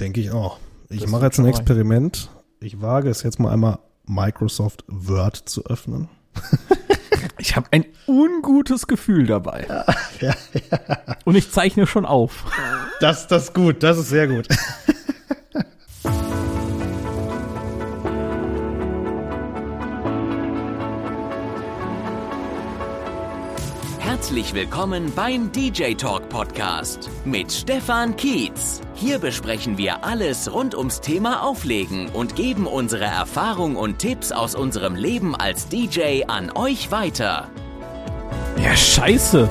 Denke ich auch. Ich Das mache jetzt ein Experiment. Ich wage es jetzt mal einmal Microsoft Word zu öffnen. Ich habe ein ungutes Gefühl dabei. Ja, Und ich zeichne schon auf. Das, das ist gut, das ist sehr gut. Herzlich willkommen beim DJ Talk Podcast mit Stefan Kietz. Hier besprechen wir alles rund ums Thema Auflegen und geben unsere Erfahrung und Tipps aus unserem Leben als DJ an euch weiter. Ja, scheiße.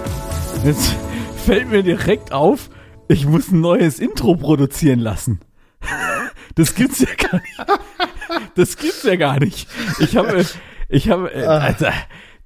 Jetzt fällt mir direkt auf, ich muss ein neues Intro produzieren lassen. Das gibt's ja gar nicht. Das gibt's ja gar nicht. Ich habe, ich habe, äh, Alter,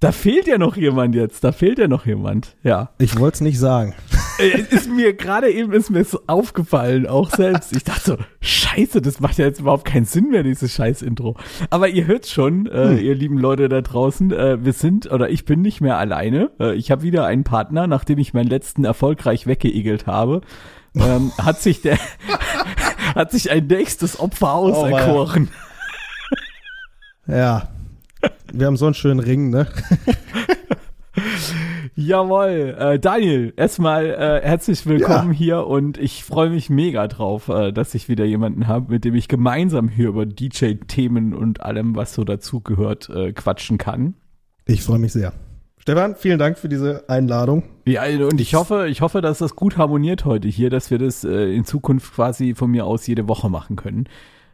da fehlt ja noch jemand jetzt. Da fehlt ja noch jemand. Ja. Ich wollte es nicht sagen. Äh, ist mir gerade eben ist mir so aufgefallen, auch selbst. Ich dachte so, scheiße, das macht ja jetzt überhaupt keinen Sinn mehr, dieses scheiß Intro. Aber ihr hört schon, äh, ihr lieben Leute da draußen, äh, wir sind, oder ich bin nicht mehr alleine. Äh, ich habe wieder einen Partner, nachdem ich meinen letzten erfolgreich weggeigelt habe. Ähm, hat sich der, hat sich ein nächstes Opfer auserkoren. Ja. Wir haben so einen schönen Ring, ne? Jawohl, äh, Daniel, erstmal äh, herzlich willkommen Ja. hier und ich freue mich mega drauf, äh, dass ich wieder jemanden habe, mit dem ich gemeinsam hier über DJ-Themen und allem, was so dazugehört, äh, quatschen kann. Ich freue mich sehr. Stefan, vielen Dank für diese Einladung. Ja, und ich hoffe, ich hoffe, dass das gut harmoniert heute hier, dass wir das äh, in Zukunft quasi von mir aus jede Woche machen können.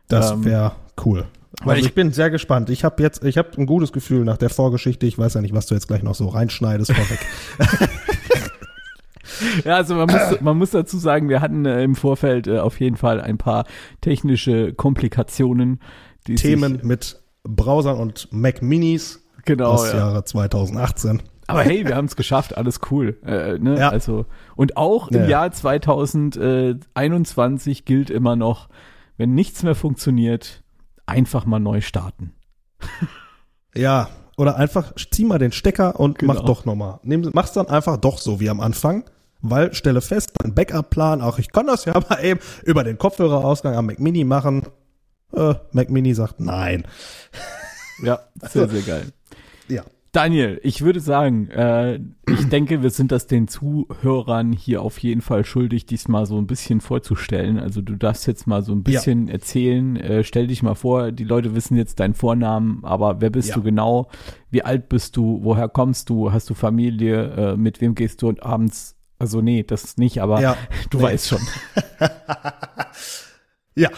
Das Ähm, wäre cool. Weil Also ich, bin sehr gespannt. Ich habe jetzt, ich habe ein gutes Gefühl nach der Vorgeschichte. Ich weiß ja nicht, was du jetzt gleich noch so reinschneidest vorweg. Ja, also man muss, man muss dazu sagen, wir hatten äh, im Vorfeld äh, auf jeden Fall ein paar technische Komplikationen, die Themen sich, mit Browsern und Mac Minis genau, aus ja. Jahre 2018. Aber hey, wir haben es geschafft, alles cool. Äh, ne? Ja. Also und auch im ja. Jahr 2021 gilt immer noch, wenn nichts mehr funktioniert, einfach mal neu starten. Ja, oder einfach zieh mal den Stecker und Genau. mach doch nochmal. Mach's dann einfach doch so wie am Anfang, weil stelle fest, dein Backup-Plan, auch ich kann das ja mal eben über den Kopfhörerausgang am Mac Mini machen. Äh, Mac Mini sagt nein. Ja, sehr, sehr geil. Ja. Daniel, ich würde sagen, äh, ich denke, wir sind das den Zuhörern hier auf jeden Fall schuldig, diesmal so ein bisschen vorzustellen. Also du darfst jetzt mal so ein Ja. bisschen erzählen. Äh, stell dich mal vor, die Leute wissen jetzt deinen Vornamen, aber wer bist Ja. du genau? Wie alt bist du? Woher kommst du? Hast du Familie? Äh, mit wem gehst du abends? Also nee, das ist nicht, aber Ja. du Nee. weißt schon. Ja,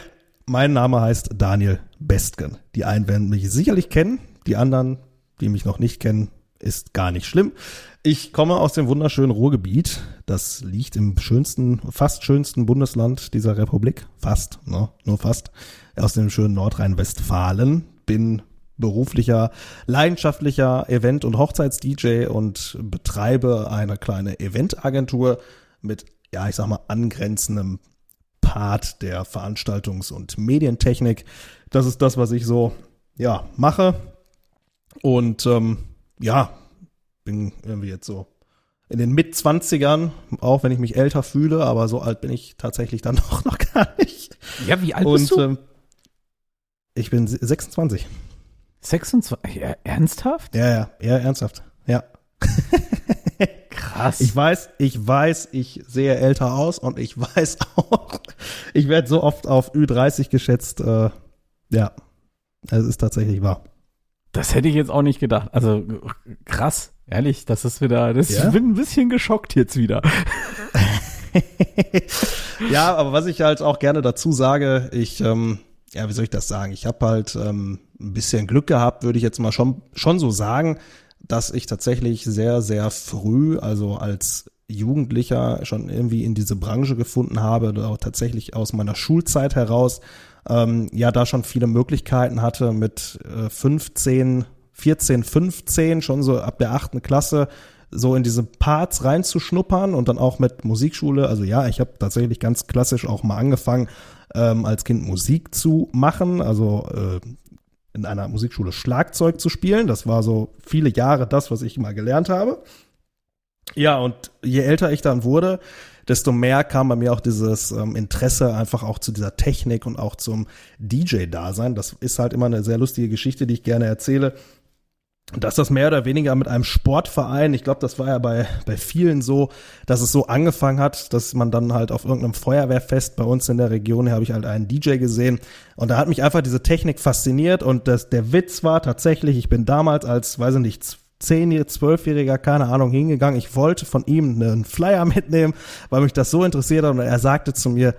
mein Name heißt Daniel Bestgen. Die einen werden mich sicherlich kennen, die anderen, die mich noch nicht kennen, ist gar nicht schlimm. Ich komme aus dem wunderschönen Ruhrgebiet. Das liegt im schönsten, fast schönsten Bundesland dieser Republik. Fast, ne? nur fast. Aus dem schönen Nordrhein-Westfalen. Bin beruflicher, leidenschaftlicher Event- und Hochzeits-DJ und betreibe eine kleine Eventagentur mit, ja, ich sag mal, angrenzendem Part der Veranstaltungs- und Medientechnik. Das ist das, was ich so ja mache. Und ähm, ja, bin irgendwie jetzt so in den Mitzwanzigern, auch wenn ich mich älter fühle, aber so alt bin ich tatsächlich dann doch noch gar nicht. Ja, wie alt Und bist du? ähm, ich bin 26. 26. Ja, ernsthaft? Ja, ja, eher ernsthaft. Ja. Krass. Ich weiß, ich weiß, ich sehe älter aus und ich weiß auch, ich werde so oft auf Ü30 geschätzt. Äh, ja, es ist tatsächlich wahr. Das hätte ich jetzt auch nicht gedacht. Also krass, ehrlich, das ist wieder, das Ja? ich bin ein bisschen geschockt jetzt wieder. ja, aber was ich halt auch gerne dazu sage, ich, ähm, ja, wie soll ich das sagen? Ich habe halt ähm, ein bisschen Glück gehabt, würde ich jetzt mal schon, schon so sagen, dass ich tatsächlich sehr, sehr früh, also als Jugendlicher schon irgendwie in diese Branche gefunden habe, oder auch tatsächlich aus meiner Schulzeit heraus, ähm, ja, da schon viele Möglichkeiten hatte mit äh, 15, 14, 15, schon so ab der achten Klasse, so in diese Parts reinzuschnuppern und dann auch mit Musikschule. Also ja, ich habe tatsächlich ganz klassisch auch mal angefangen, ähm, als Kind Musik zu machen, also äh, in einer Musikschule Schlagzeug zu spielen. Das war so viele Jahre das, was ich mal gelernt habe. Ja, und je älter ich dann wurde, desto mehr kam bei mir auch dieses ähm, Interesse einfach auch zu dieser Technik und auch zum DJ-Dasein. Das ist halt immer eine sehr lustige Geschichte, die ich gerne erzähle dass das mehr oder weniger mit einem Sportverein, ich glaube, das war ja bei, bei vielen so, dass es so angefangen hat, dass man dann halt auf irgendeinem Feuerwehrfest bei uns in der Region, habe ich halt einen DJ gesehen und da hat mich einfach diese Technik fasziniert und das, der Witz war tatsächlich, ich bin damals als, weiß ich nicht, zehn, zwölfjähriger, keine Ahnung, hingegangen, ich wollte von ihm einen Flyer mitnehmen, weil mich das so interessiert hat und er sagte zu mir,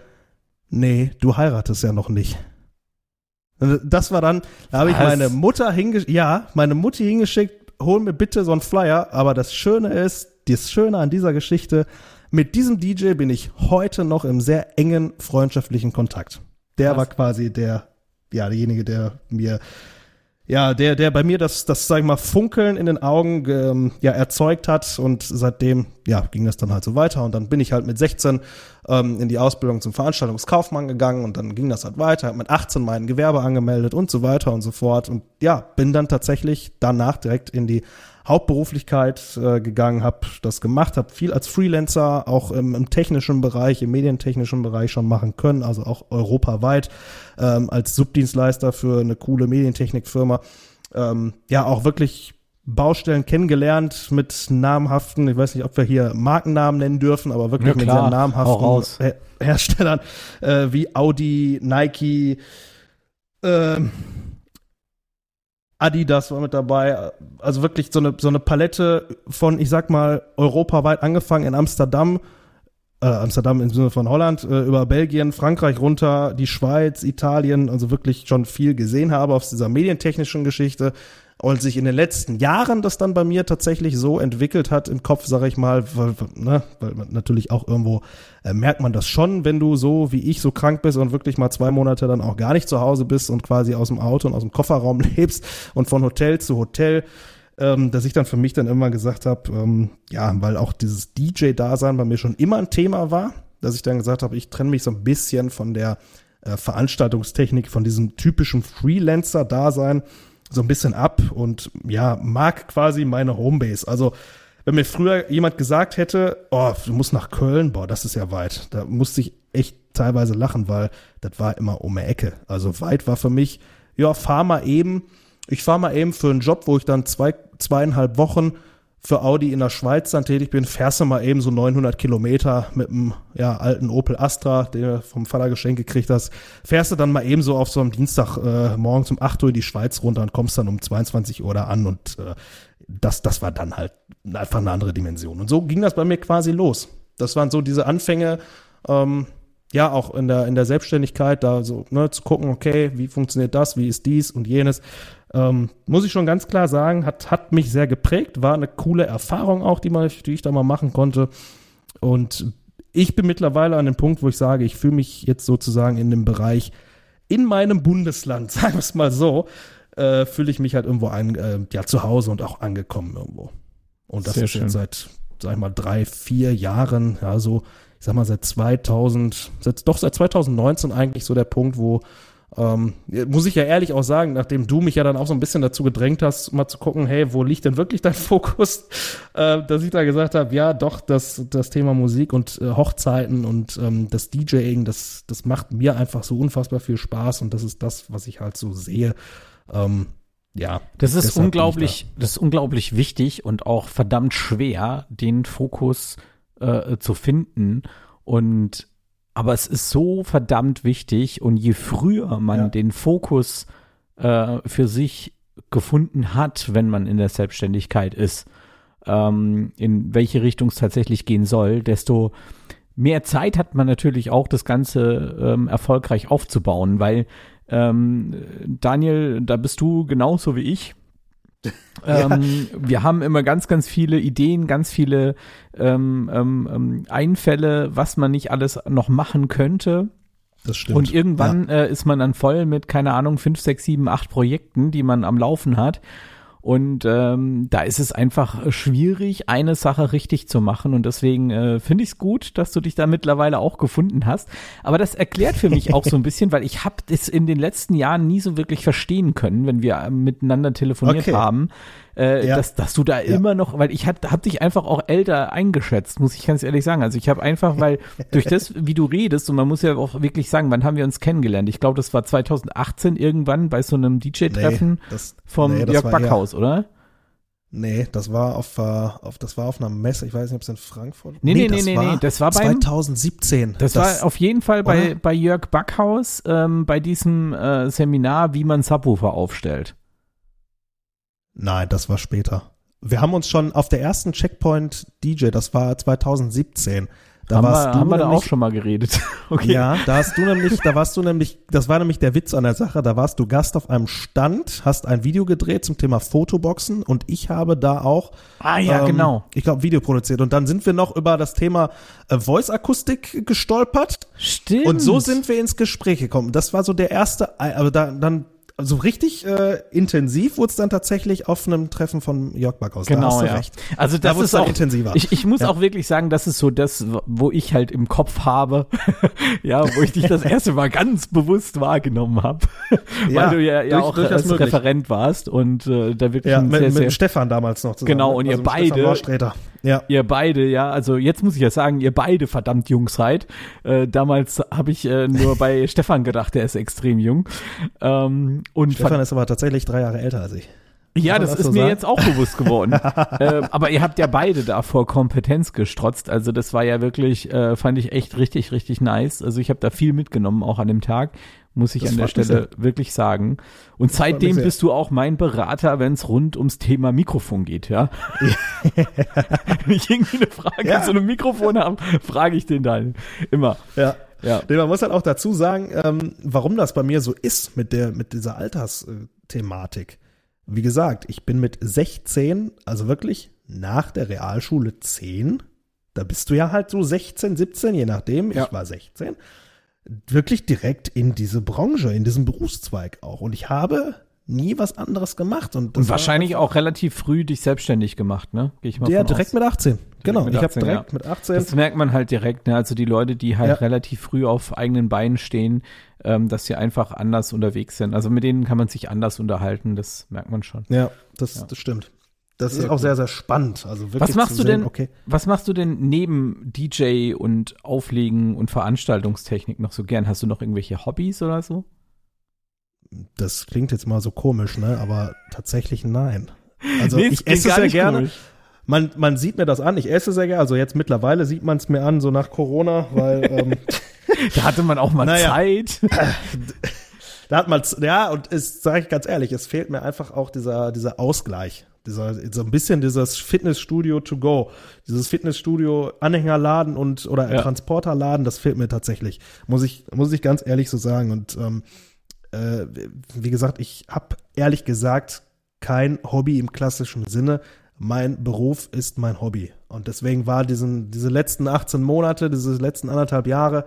nee, du heiratest ja noch nicht. Das war dann, da habe ich meine Mutter hingeschickt, ja, meine Mutti hingeschickt, hol mir bitte so einen Flyer. Aber das Schöne ist, das Schöne an dieser Geschichte, mit diesem DJ bin ich heute noch im sehr engen freundschaftlichen Kontakt. Der Was? war quasi der, ja, derjenige, der mir ja, der, der bei mir das, das, sag ich mal, Funkeln in den Augen ähm, ja, erzeugt hat und seitdem, ja, ging das dann halt so weiter und dann bin ich halt mit 16 ähm, in die Ausbildung zum Veranstaltungskaufmann gegangen und dann ging das halt weiter, hab mit 18 mein Gewerbe angemeldet und so weiter und so fort und ja, bin dann tatsächlich danach direkt in die Hauptberuflichkeit äh, gegangen, habe das gemacht, habe viel als Freelancer auch im, im, technischen Bereich, im medientechnischen Bereich schon machen können, also auch europaweit ähm, als Subdienstleister für eine coole Medientechnikfirma. Ähm, ja, auch wirklich Baustellen kennengelernt mit namhaften, ich weiß nicht, ob wir hier Markennamen nennen dürfen, aber wirklich ja, mit sehr namhaften Her Herstellern äh, wie Audi, Nike, äh, Adidas war mit dabei. Also wirklich so eine, so eine Palette von, ich sag mal, europaweit angefangen in Amsterdam, äh, Amsterdam im Sinne von Holland, äh, über Belgien, Frankreich runter, die Schweiz, Italien, also wirklich schon viel gesehen habe aus dieser medientechnischen Geschichte und sich in den letzten Jahren das dann bei mir tatsächlich so entwickelt hat im Kopf, sage ich mal, weil, ne, weil natürlich auch irgendwo äh, merkt man das schon, wenn du so wie ich so krank bist und wirklich mal zwei Monate dann auch gar nicht zu Hause bist und quasi aus dem Auto und aus dem Kofferraum lebst und von Hotel zu Hotel, ähm, dass ich dann für mich dann immer gesagt habe, ähm, ja, weil auch dieses DJ-Dasein bei mir schon immer ein Thema war, dass ich dann gesagt habe, ich trenne mich so ein bisschen von der äh, Veranstaltungstechnik, von diesem typischen Freelancer-Dasein so ein bisschen ab und ja, mag quasi meine Homebase. Also, wenn mir früher jemand gesagt hätte, oh, du musst nach Köln, boah, das ist ja weit. Da musste ich echt teilweise lachen, weil das war immer um die Ecke. Also weit war für mich, ja, fahr mal eben. Ich fahr mal eben für einen Job, wo ich dann zwei, zweieinhalb Wochen für Audi in der Schweiz dann tätig bin, fährst du mal eben so 900 Kilometer mit einem ja, alten Opel Astra, den du vom Vater geschenkt gekriegt hast, fährst du dann mal eben so auf so einem Dienstag äh, morgens um 8 Uhr in die Schweiz runter und kommst dann um 22 Uhr da an und äh, das, das war dann halt einfach eine andere Dimension. Und so ging das bei mir quasi los. Das waren so diese Anfänge, ähm, ja, auch in der, in der Selbstständigkeit, da so, ne, zu gucken, okay, wie funktioniert das, wie ist dies und jenes. Ähm, muss ich schon ganz klar sagen, hat, hat mich sehr geprägt, war eine coole Erfahrung auch, die, mal, die ich da mal machen konnte. Und ich bin mittlerweile an dem Punkt, wo ich sage, ich fühle mich jetzt sozusagen in dem Bereich in meinem Bundesland, sagen wir es mal so, äh, fühle ich mich halt irgendwo ein, äh, ja, zu Hause und auch angekommen irgendwo. Und das Sehr ist schön. jetzt seit, sag ich mal, drei, vier Jahren, ja, so, ich sag mal, seit 2000, seit, doch seit 2019 eigentlich so der Punkt, wo ähm, muss ich ja ehrlich auch sagen, nachdem du mich ja dann auch so ein bisschen dazu gedrängt hast, mal zu gucken, hey, wo liegt denn wirklich dein Fokus, äh, dass ich da gesagt habe, ja, doch, das, das Thema Musik und äh, Hochzeiten und ähm, das DJing, das, das macht mir einfach so unfassbar viel Spaß und das ist das, was ich halt so sehe. Ähm, ja. Das ist unglaublich, da. das ist unglaublich wichtig und auch verdammt schwer, den Fokus äh, zu finden und aber es ist so verdammt wichtig und je früher man ja. den Fokus äh, für sich gefunden hat, wenn man in der Selbstständigkeit ist, ähm, in welche Richtung es tatsächlich gehen soll, desto mehr Zeit hat man natürlich auch, das Ganze ähm, erfolgreich aufzubauen, weil ähm, Daniel, da bist du genauso wie ich. Ja. Ähm, wir haben immer ganz, ganz viele Ideen, ganz viele ähm, ähm, ähm, Einfälle, was man nicht alles noch machen könnte. Das stimmt. Und irgendwann ja. äh, ist man dann voll mit, keine Ahnung, fünf, sechs, sieben, acht Projekten, die man am Laufen hat. Und ähm, da ist es einfach schwierig, eine Sache richtig zu machen. Und deswegen äh, finde ich es gut, dass du dich da mittlerweile auch gefunden hast. Aber das erklärt für mich auch so ein bisschen, weil ich habe das in den letzten Jahren nie so wirklich verstehen können, wenn wir miteinander telefoniert okay. haben, äh, Ja. dass, dass du da Ja. immer noch, weil ich hab, hab dich einfach auch älter eingeschätzt, muss ich ganz ehrlich sagen. Also ich habe einfach, weil durch das, wie du redest, und man muss ja auch wirklich sagen, wann haben wir uns kennengelernt? Ich glaube, das war 2018 irgendwann bei so einem DJ-Treffen das, vom nee, das Jörg Backhaus, oder? Nee, das war auf, äh, auf, das war auf einer Messe, ich weiß nicht, ob es in Frankfurt Nee, nee, nee, das nee, war nee, das war beim- 2017. Das, war auf jeden Fall bei, oder? bei Jörg Backhaus ähm, bei diesem äh, Seminar, wie man Subwoofer aufstellt. Nein, das war später. Wir haben uns schon auf der ersten Checkpoint DJ, das war 2017. Da haben warst wir, du haben wir da auch nämlich- schon mal geredet. okay. Ja, da hast du nämlich, da warst du nämlich, das war nämlich der Witz an der Sache, da warst du Gast auf einem Stand, hast ein Video gedreht zum Thema Fotoboxen und ich habe da auch Ah ja, ähm, genau. Ich glaube, Video produziert. Und dann sind wir noch über das Thema äh, Voice-Akustik gestolpert. Stimmt. Und so sind wir ins Gespräch gekommen. Das war so der erste, aber da, dann, so richtig äh, intensiv wurde es dann tatsächlich auf einem Treffen von Jörg Backhaus. da Genau, du ja. recht. Also Da das wurd's ist auch intensiver. Ich, ich muss Ja. auch wirklich sagen, das ist so das, wo ich halt im Kopf habe, ja, wo ich dich das erste Mal ganz bewusst wahrgenommen habe, Ja, weil du ja, ja durch- auch als möglich. Referent warst und äh, da wirklich Ja, ein mit, sehr, mit sehr Stefan damals noch zusammen. Genau, und ihr mit Stefan beide-. Ja. Ihr beide, ja, also jetzt muss ich ja sagen, ihr beide verdammt jung seid. Äh, damals habe ich äh, nur bei Stefan gedacht, der ist extrem jung. Ähm, und Stefan ist aber tatsächlich drei Jahre älter als ich. Ja, das das ist so mir sagen? jetzt auch bewusst geworden. ähm, aber ihr habt ja beide da vor Kompetenz gestrotzt. Also das war ja wirklich, äh, fand ich echt richtig, richtig nice. Also ich habe da viel mitgenommen, auch an dem Tag, muss ich Das an der Stelle wirklich sagen. Und mich seitdem bist du auch mein Berater, wenn es rund ums Thema Mikrofon geht, ja. Wenn ich irgendwie eine Frage Ja. zu einem Mikrofon habe, frage ich den dann immer. Ja. Ja. Nee, man muss halt auch dazu sagen, ähm, warum das bei mir so ist mit der, mit dieser Altersthematik. Wie gesagt, ich bin mit 16, also wirklich nach der Realschule 10, da bist du ja halt so 16, 17, je nachdem, Ja. ich war 16, wirklich direkt in diese Branche, in diesen Berufszweig auch. Und ich habe nie was anderes gemacht. Und, das Und wahrscheinlich auch relativ früh dich selbstständig gemacht, ne? Gehe ich mal von direkt aus. mit 18. Genau, mit ich habe 18, direkt ja. mit 18. Das merkt man halt direkt, ne? Also die Leute, die halt Ja. relativ früh auf eigenen Beinen stehen, ähm, dass sie einfach anders unterwegs sind. Also mit denen kann man sich anders unterhalten, das merkt man schon. ja, das, Ja. das stimmt. Das Sehr ist auch sehr, sehr spannend. Also wirklich Was machst zu du sehen, denn, Okay. was machst du denn neben DJ und Auflegen und Veranstaltungstechnik noch so gern? Hast du noch irgendwelche Hobbys oder so? Das klingt jetzt mal so komisch, ne? Aber tatsächlich nein. Also Nee, ich esse sehr gerne. komisch. Man, man sieht mir das an. Ich esse sehr gerne. Also jetzt mittlerweile sieht man es mir an, so nach Corona, weil ähm, Da hatte man auch mal Naja. Zeit. da hat man ja und es sage ich ganz ehrlich, es fehlt mir einfach auch dieser dieser Ausgleich. Dieser, so ein bisschen dieses Fitnessstudio to go, dieses Fitnessstudio Anhängerladen und oder Ja. Transporterladen, das fehlt mir tatsächlich, muss ich muss ich ganz ehrlich so sagen und ähm, äh, wie gesagt, ich habe ehrlich gesagt kein Hobby im klassischen Sinne. Mein Beruf ist mein Hobby. Und deswegen war diesen, diese letzten 18 Monate, diese letzten anderthalb Jahre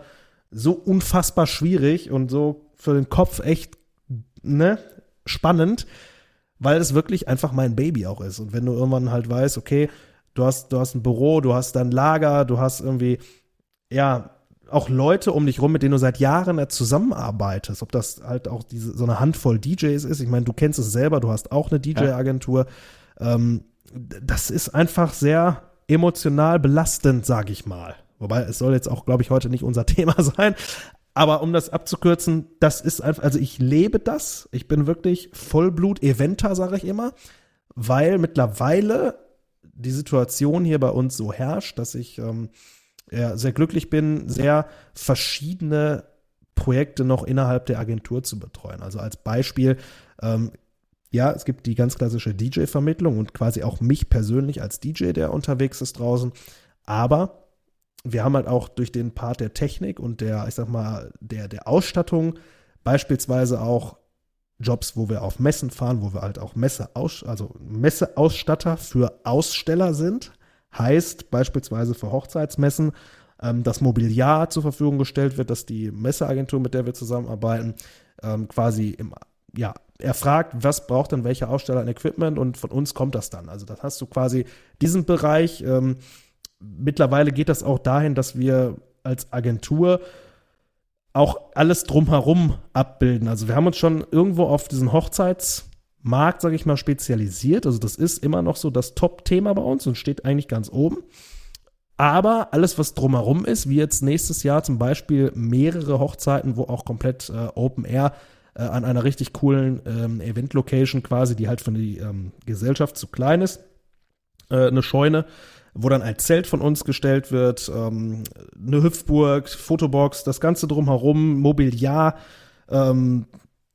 so unfassbar schwierig und so für den Kopf echt ne, spannend, weil es wirklich einfach mein Baby auch ist. Und wenn du irgendwann halt weißt, okay, du hast, du hast ein Büro, du hast dein Lager, du hast irgendwie, ja, auch Leute um dich rum, mit denen du seit Jahren ja zusammenarbeitest, ob das halt auch diese, so eine Handvoll DJs ist. Ich meine, du kennst es selber, du hast auch eine DJ-Agentur. Ähm, d- das ist einfach sehr emotional belastend, sag ich mal. Wobei es soll jetzt auch, glaube ich, heute nicht unser Thema sein. Aber um das abzukürzen, das ist einfach, also ich lebe das. Ich bin wirklich Vollblut-Eventer, sage ich immer, weil mittlerweile die Situation hier bei uns so herrscht, dass ich ähm, ja, sehr glücklich bin, sehr verschiedene Projekte noch innerhalb der Agentur zu betreuen. Also als Beispiel, ähm, ja, es gibt die ganz klassische DJ-Vermittlung und quasi auch mich persönlich als DJ, der unterwegs ist draußen. Aber wir haben halt auch durch den Part der Technik und der, ich sag mal, der, der Ausstattung beispielsweise auch Jobs, wo wir auf Messen fahren, wo wir halt auch Messe also Messeausstatter für Aussteller sind. Heißt beispielsweise für Hochzeitsmessen, ähm, das Mobiliar zur Verfügung gestellt wird, dass die Messeagentur, mit der wir zusammenarbeiten, ähm, quasi im, ja, er fragt, was braucht denn welcher Aussteller an Equipment und von uns kommt das dann. Also das hast du quasi diesen Bereich. Ähm, mittlerweile geht das auch dahin, dass wir als Agentur auch alles drumherum abbilden. Also wir haben uns schon irgendwo auf diesen Markt, sage ich mal, spezialisiert. Also das ist immer noch so das Top-Thema bei uns und steht eigentlich ganz oben. Aber alles, was drumherum ist, wie jetzt nächstes Jahr zum Beispiel mehrere Hochzeiten, wo auch komplett äh, Open Air äh, an einer richtig coolen ähm, Event-Location quasi, die halt von der ähm, Gesellschaft zu klein ist, äh, eine Scheune, wo dann ein Zelt von uns gestellt wird, ähm, eine Hüpfburg, Fotobox, das Ganze drumherum, Mobiliar, ähm,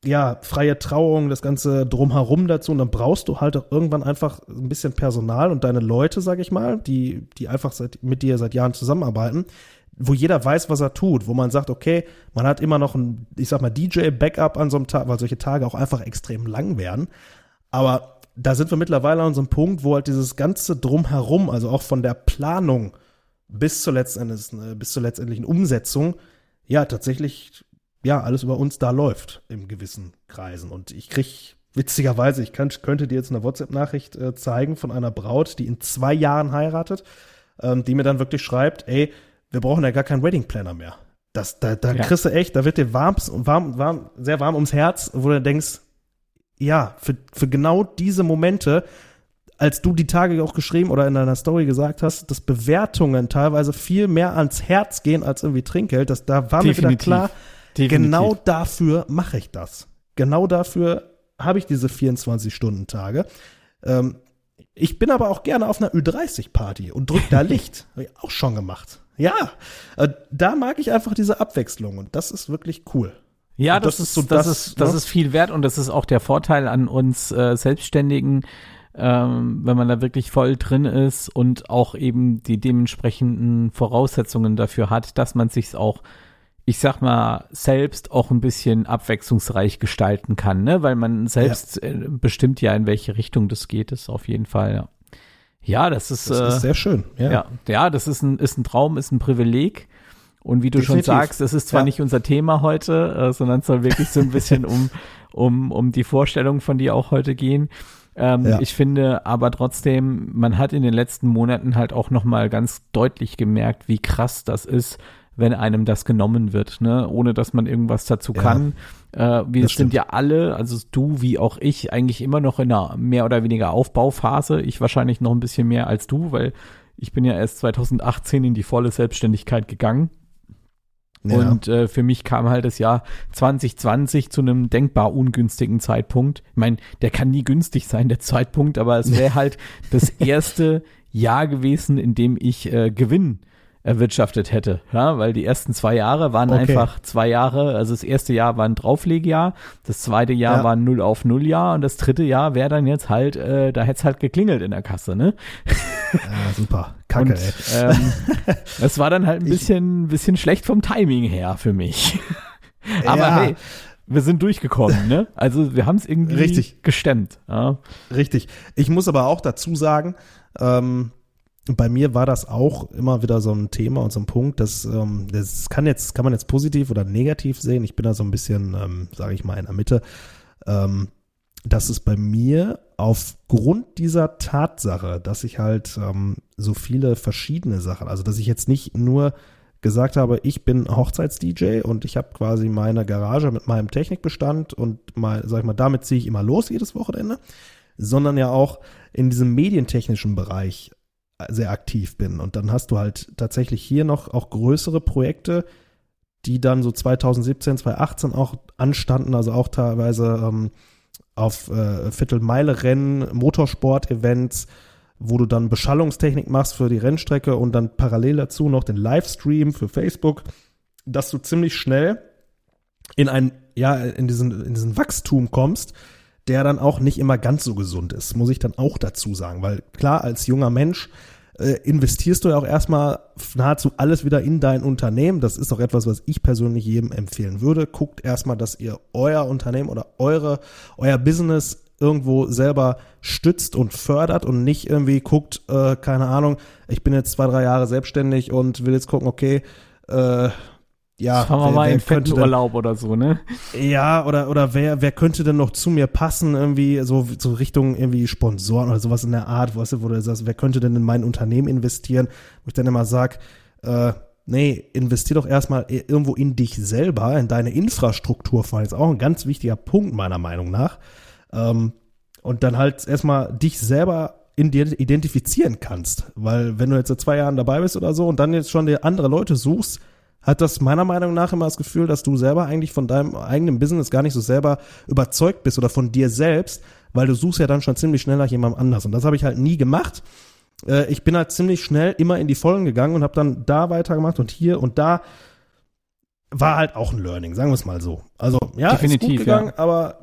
ja, freie Trauung, das Ganze drumherum dazu. Und dann brauchst du halt auch irgendwann einfach ein bisschen Personal und deine Leute, sag ich mal, die, die einfach seit, mit dir seit Jahren zusammenarbeiten, wo jeder weiß, was er tut, wo man sagt, okay, man hat immer noch ein, ich sag mal, DJ-Backup an so einem Tag, weil solche Tage auch einfach extrem lang werden. Aber da sind wir mittlerweile an so einem Punkt, wo halt dieses ganze Drumherum, also auch von der Planung bis zur letztendlichen, bis zur letztendlichen Umsetzung, ja, tatsächlich ja, alles über uns da läuft in gewissen Kreisen. Und ich krieg witzigerweise, ich kann, könnte dir jetzt eine WhatsApp-Nachricht äh, zeigen von einer Braut, die in zwei Jahren heiratet, ähm, die mir dann wirklich schreibt, ey, wir brauchen ja gar keinen Wedding Planner mehr. Das, da, da ja. kriegst du echt, da wird dir warm, warm, warm, sehr warm ums Herz, wo du denkst, ja, für, für genau diese Momente, als du die Tage auch geschrieben oder in deiner Story gesagt hast, dass Bewertungen teilweise viel mehr ans Herz gehen als irgendwie Trinkgeld, dass da war Definitiv. mir wieder klar, Definitiv. Genau dafür mache ich das. Genau dafür habe ich diese 24-Stunden-Tage. Ähm, ich bin aber auch gerne auf einer Ü30-Party und drück da Licht. habe ich auch schon gemacht. Ja, äh, da mag ich einfach diese Abwechslung und das ist wirklich cool. Ja, das, das, ist so das, das ist das ne? ist viel wert und das ist auch der Vorteil an uns äh, Selbstständigen, ähm, wenn man da wirklich voll drin ist und auch eben die dementsprechenden Voraussetzungen dafür hat, dass man sich auch ich sag mal, selbst auch ein bisschen abwechslungsreich gestalten kann, ne? Weil man selbst ja. Äh, bestimmt ja, in welche Richtung das geht, ist auf jeden Fall, ja. Ja, das ist, das ist äh, sehr schön. Ja. ja, ja, das ist ein, ist ein Traum, ist ein Privileg. Und wie du Definitiv. schon sagst, das ist zwar ja. nicht unser Thema heute, äh, sondern es soll wirklich so ein bisschen um, um, um die Vorstellung von dir auch heute gehen. Ähm, ja. Ich finde aber trotzdem, man hat in den letzten Monaten halt auch nochmal ganz deutlich gemerkt, wie krass das ist, wenn einem das genommen wird, ne? ohne dass man irgendwas dazu ja, kann. Äh, wir sind ja alle, also du wie auch ich, eigentlich immer noch in einer mehr oder weniger Aufbauphase. Ich wahrscheinlich noch ein bisschen mehr als du, weil ich bin ja erst 2018 in die volle Selbstständigkeit gegangen. Ja. Und äh, für mich kam halt das Jahr 2020 zu einem denkbar ungünstigen Zeitpunkt. Ich meine, der kann nie günstig sein, der Zeitpunkt, aber es wäre halt das erste Jahr gewesen, in dem ich äh, Gewinn erwirtschaftet hätte. Ja, weil die ersten zwei Jahre waren okay. einfach zwei Jahre, also das erste Jahr war ein Drauflegjahr, das zweite Jahr ja. war ein Null auf Null Jahr und das dritte Jahr wäre dann jetzt halt, äh, da hätte es halt geklingelt in der Kasse, ne? Ja, super. Kacke, und, ey. Ähm, das war dann halt ein bisschen, ich, bisschen schlecht vom Timing her für mich. Aber ja. hey, wir sind durchgekommen, ne? Also wir haben es irgendwie Richtig. gestemmt. Ja. Richtig. Ich muss aber auch dazu sagen, ähm, bei mir war das auch immer wieder so ein Thema und so ein Punkt, dass ähm, das kann jetzt kann man jetzt positiv oder negativ sehen. Ich bin da so ein bisschen, ähm, sage ich mal, in der Mitte, ähm, dass es bei mir aufgrund dieser Tatsache, dass ich halt ähm, so viele verschiedene Sachen, also dass ich jetzt nicht nur gesagt habe, ich bin Hochzeits-DJ und ich habe quasi meine Garage mit meinem Technikbestand und mal, sag ich mal, damit ziehe ich immer los jedes Wochenende, sondern ja auch in diesem medientechnischen Bereich sehr aktiv bin. Und dann hast du halt tatsächlich hier noch auch größere Projekte, die dann so 2017, 2018 auch anstanden, also auch teilweise ähm, auf äh, Viertelmeile-Rennen, Motorsport-Events, wo du dann Beschallungstechnik machst für die Rennstrecke und dann parallel dazu noch den Livestream für Facebook, dass du ziemlich schnell in ein, ja, in diesen, in diesen Wachstum kommst, der dann auch nicht immer ganz so gesund ist, muss ich dann auch dazu sagen. Weil klar, als junger Mensch äh, investierst du ja auch erstmal nahezu alles wieder in dein Unternehmen. Das ist auch etwas, was ich persönlich jedem empfehlen würde. Guckt erstmal, dass ihr euer Unternehmen oder eure, euer Business irgendwo selber stützt und fördert und nicht irgendwie guckt, äh, keine Ahnung, ich bin jetzt zwei, drei Jahre selbstständig und will jetzt gucken, okay, äh, ja, Fahren wir mal in fetten Urlaub oder so, ne? Ja, oder, oder wer, wer könnte denn noch zu mir passen, irgendwie, so, so Richtung irgendwie Sponsoren oder sowas in der Art, weißt du, wo du sagst, wer könnte denn in mein Unternehmen investieren? Wo ich dann immer sag, äh, nee, investier doch erstmal irgendwo in dich selber, in deine Infrastruktur, vor allem ist auch ein ganz wichtiger Punkt meiner Meinung nach. Ähm, und dann halt erstmal dich selber dir identifizieren kannst. Weil wenn du jetzt seit zwei Jahren dabei bist oder so und dann jetzt schon die andere Leute suchst, hat das meiner Meinung nach immer das Gefühl, dass du selber eigentlich von deinem eigenen Business gar nicht so selber überzeugt bist oder von dir selbst, weil du suchst ja dann schon ziemlich schnell nach jemandem anders. Und das habe ich halt nie gemacht. Äh, ich bin halt ziemlich schnell immer in die Vollen gegangen und habe dann da weitergemacht und hier und da war halt auch ein Learning, sagen wir es mal so. Also ja, Definitiv, ist gut gegangen, ja. aber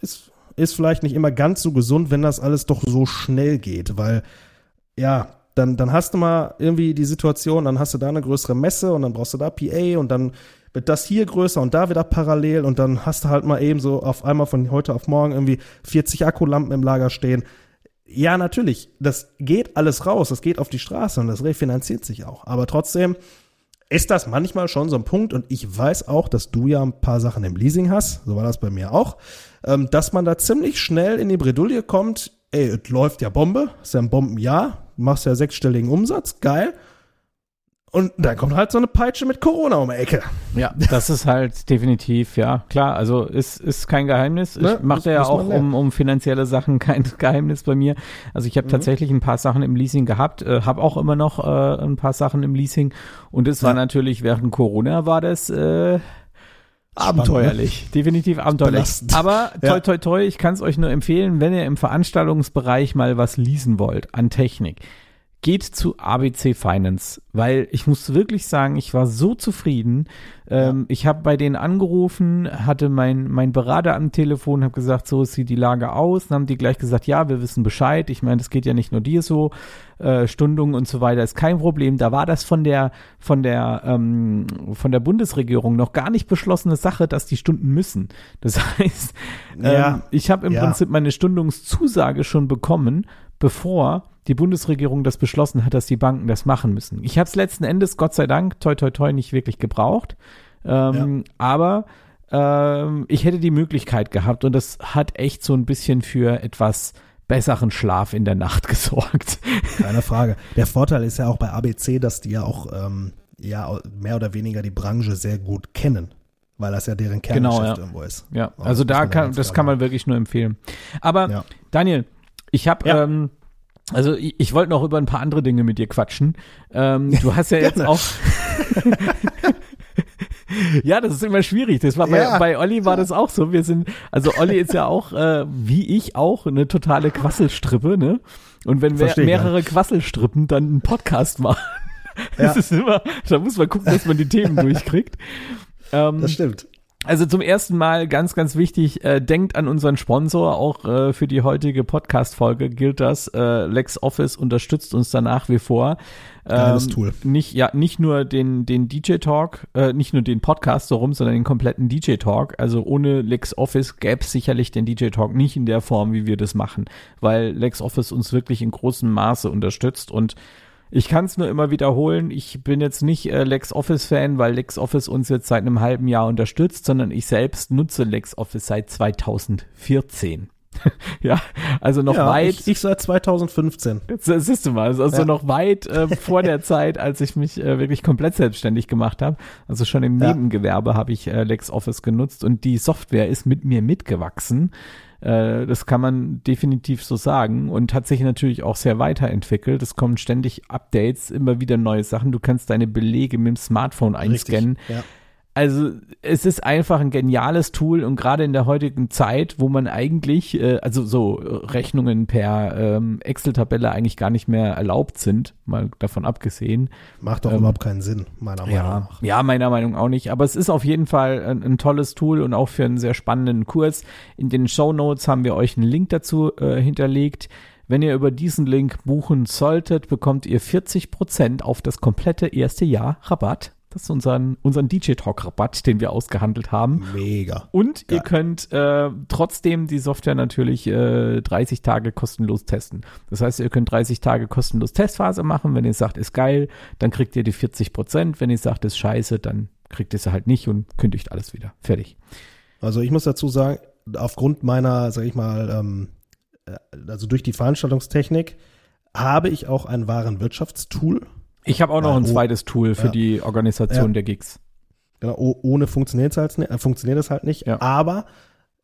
ist, ist vielleicht nicht immer ganz so gesund, wenn das alles doch so schnell geht, weil ja, dann, dann hast du mal irgendwie die Situation, dann hast du da eine größere Messe und dann brauchst du da PA und dann wird das hier größer und da wieder parallel und dann hast du halt mal eben so auf einmal von heute auf morgen irgendwie 40 Akkulampen im Lager stehen. Ja, natürlich, das geht alles raus, das geht auf die Straße und das refinanziert sich auch. Aber trotzdem ist das manchmal schon so ein Punkt und ich weiß auch, dass du ja ein paar Sachen im Leasing hast, so war das bei mir auch, ähm, dass man da ziemlich schnell in die Bredouille kommt, ey, es läuft ja Bombe, ist ja ein Bombenjahr, machst ja sechsstelligen Umsatz, geil. Und dann kommt halt so eine Peitsche mit Corona um die Ecke. Ja, das ist halt definitiv, ja, klar. Also ist, ist kein Geheimnis. Ne, Ich mache das ja auch um, um finanzielle Sachen kein Geheimnis bei mir. Also ich habe Mhm. tatsächlich ein paar Sachen im Leasing gehabt, äh, habe auch immer noch äh, ein paar Sachen im Leasing. Und es war Ja. natürlich während Corona war das äh, abenteuerlich, definitiv abenteuerlich. Aber toi toi toi, ich kann es euch nur empfehlen, wenn ihr im Veranstaltungsbereich mal was leasen wollt an Technik. Geht zu ABC Finance, weil ich muss wirklich sagen, ich war so zufrieden. Ähm, ich habe bei denen angerufen, hatte mein, mein Berater am Telefon, habe gesagt, so sieht die Lage aus. Dann haben die gleich gesagt, ja, wir wissen Bescheid. Ich meine, das geht ja nicht nur dir so. Äh, Stundungen und so weiter ist kein Problem. Da war das von der von der ähm, von der Bundesregierung noch gar nicht beschlossene Sache, dass die Stunden müssen. Das heißt, Ja. ähm, ich habe im Ja. Prinzip meine Stundungszusage schon bekommen, bevor die Bundesregierung das beschlossen hat, dass die Banken das machen müssen. Ich habe es letzten Endes, Gott sei Dank, toi toi toi, nicht wirklich gebraucht. Ähm, Aber ähm, ich hätte die Möglichkeit gehabt und das hat echt so ein bisschen für etwas besseren Schlaf in der Nacht gesorgt. Keine Frage. Der Vorteil ist ja auch bei ABC, dass die ja auch ähm, ja mehr oder weniger die Branche sehr gut kennen, weil das ja deren Genau, Kerngeschäft ja. irgendwo ist. Ja, Ja, also muss da ja kann, das kann man wirklich nur empfehlen. Aber Ja. Daniel, ich habe, Ja. ähm, also ich, ich wollte noch über ein paar andere Dinge mit dir quatschen. Ähm, du hast ja jetzt auch. ja, das ist immer schwierig. Das war bei, Ja. bei Olli war das auch so. Wir sind, also Olli ist ja auch, äh, wie ich auch, eine totale Quasselstrippe, ne? Und wenn wir mehrere Quasselstrippen dann einen Podcast machen, Ja. das ist immer, da muss man gucken, dass man die Themen durchkriegt. Ähm, Das stimmt. Also zum ersten Mal ganz, ganz wichtig, äh, denkt an unseren Sponsor. Auch äh, für die heutige Podcast-Folge gilt das. Äh, LexOffice unterstützt uns da nach wie vor. Geiles Tool. Nicht, ja, nicht nur den, den DJ-Talk, äh, nicht nur den Podcast so rum, sondern den kompletten DJ-Talk. Also ohne LexOffice gäbe es sicherlich den DJ-Talk nicht in der Form, wie wir das machen, weil LexOffice uns wirklich in großem Maße unterstützt und ich kann es nur immer wiederholen, ich bin jetzt nicht äh, LexOffice-Fan, weil LexOffice uns jetzt seit einem halben Jahr unterstützt, sondern ich selbst nutze LexOffice seit 2014. ja, also noch ja, weit. Ich, ich seit 2015. Jetzt, äh, siehst du mal, also Ja. noch weit äh, vor der Zeit, als ich mich äh, wirklich komplett selbstständig gemacht habe. Also schon im Ja. Nebengewerbe habe ich äh, LexOffice genutzt und die Software ist mit mir mitgewachsen. Äh, das kann man definitiv so sagen und hat sich natürlich auch sehr weiterentwickelt. Es kommen ständig Updates, immer wieder neue Sachen. Du kannst deine Belege mit dem Smartphone einscannen. Richtig. Ja. Also es ist einfach ein geniales Tool und gerade in der heutigen Zeit, wo man eigentlich, äh, also so Rechnungen per ähm, Excel-Tabelle eigentlich gar nicht mehr erlaubt sind, mal davon abgesehen. Macht doch Ähm, überhaupt keinen Sinn, meiner Meinung Ja, nach. ja, meiner Meinung auch nicht. Aber es ist auf jeden Fall ein, ein tolles Tool und auch für einen sehr spannenden Kurs. In den Show Notes haben wir euch einen Link dazu äh, hinterlegt. Wenn ihr über diesen Link buchen solltet, bekommt ihr 40% auf das komplette erste Jahr Rabatt. Das ist unseren, unseren DJ-Talk-Rabatt, den wir ausgehandelt haben. Mega. Und ihr Geil. könnt äh, trotzdem die Software natürlich äh, 30 Tage kostenlos testen. Das heißt, ihr könnt 30 Tage kostenlos Testphase machen. Wenn ihr sagt, ist geil, dann kriegt ihr die 40 Prozent. Wenn ihr sagt, ist scheiße, dann kriegt ihr sie halt nicht und kündigt alles wieder. Fertig. Also ich muss dazu sagen, aufgrund meiner, sag ich mal, ähm, äh, also durch die Veranstaltungstechnik habe ich auch ein wahren Wirtschaftstool. Ich habe auch noch ein zweites Tool für ja. die Organisation Ja. der Gigs. Genau, oh- ohne funktioniert es halt, äh, funktioniert es halt nicht. Ja. Aber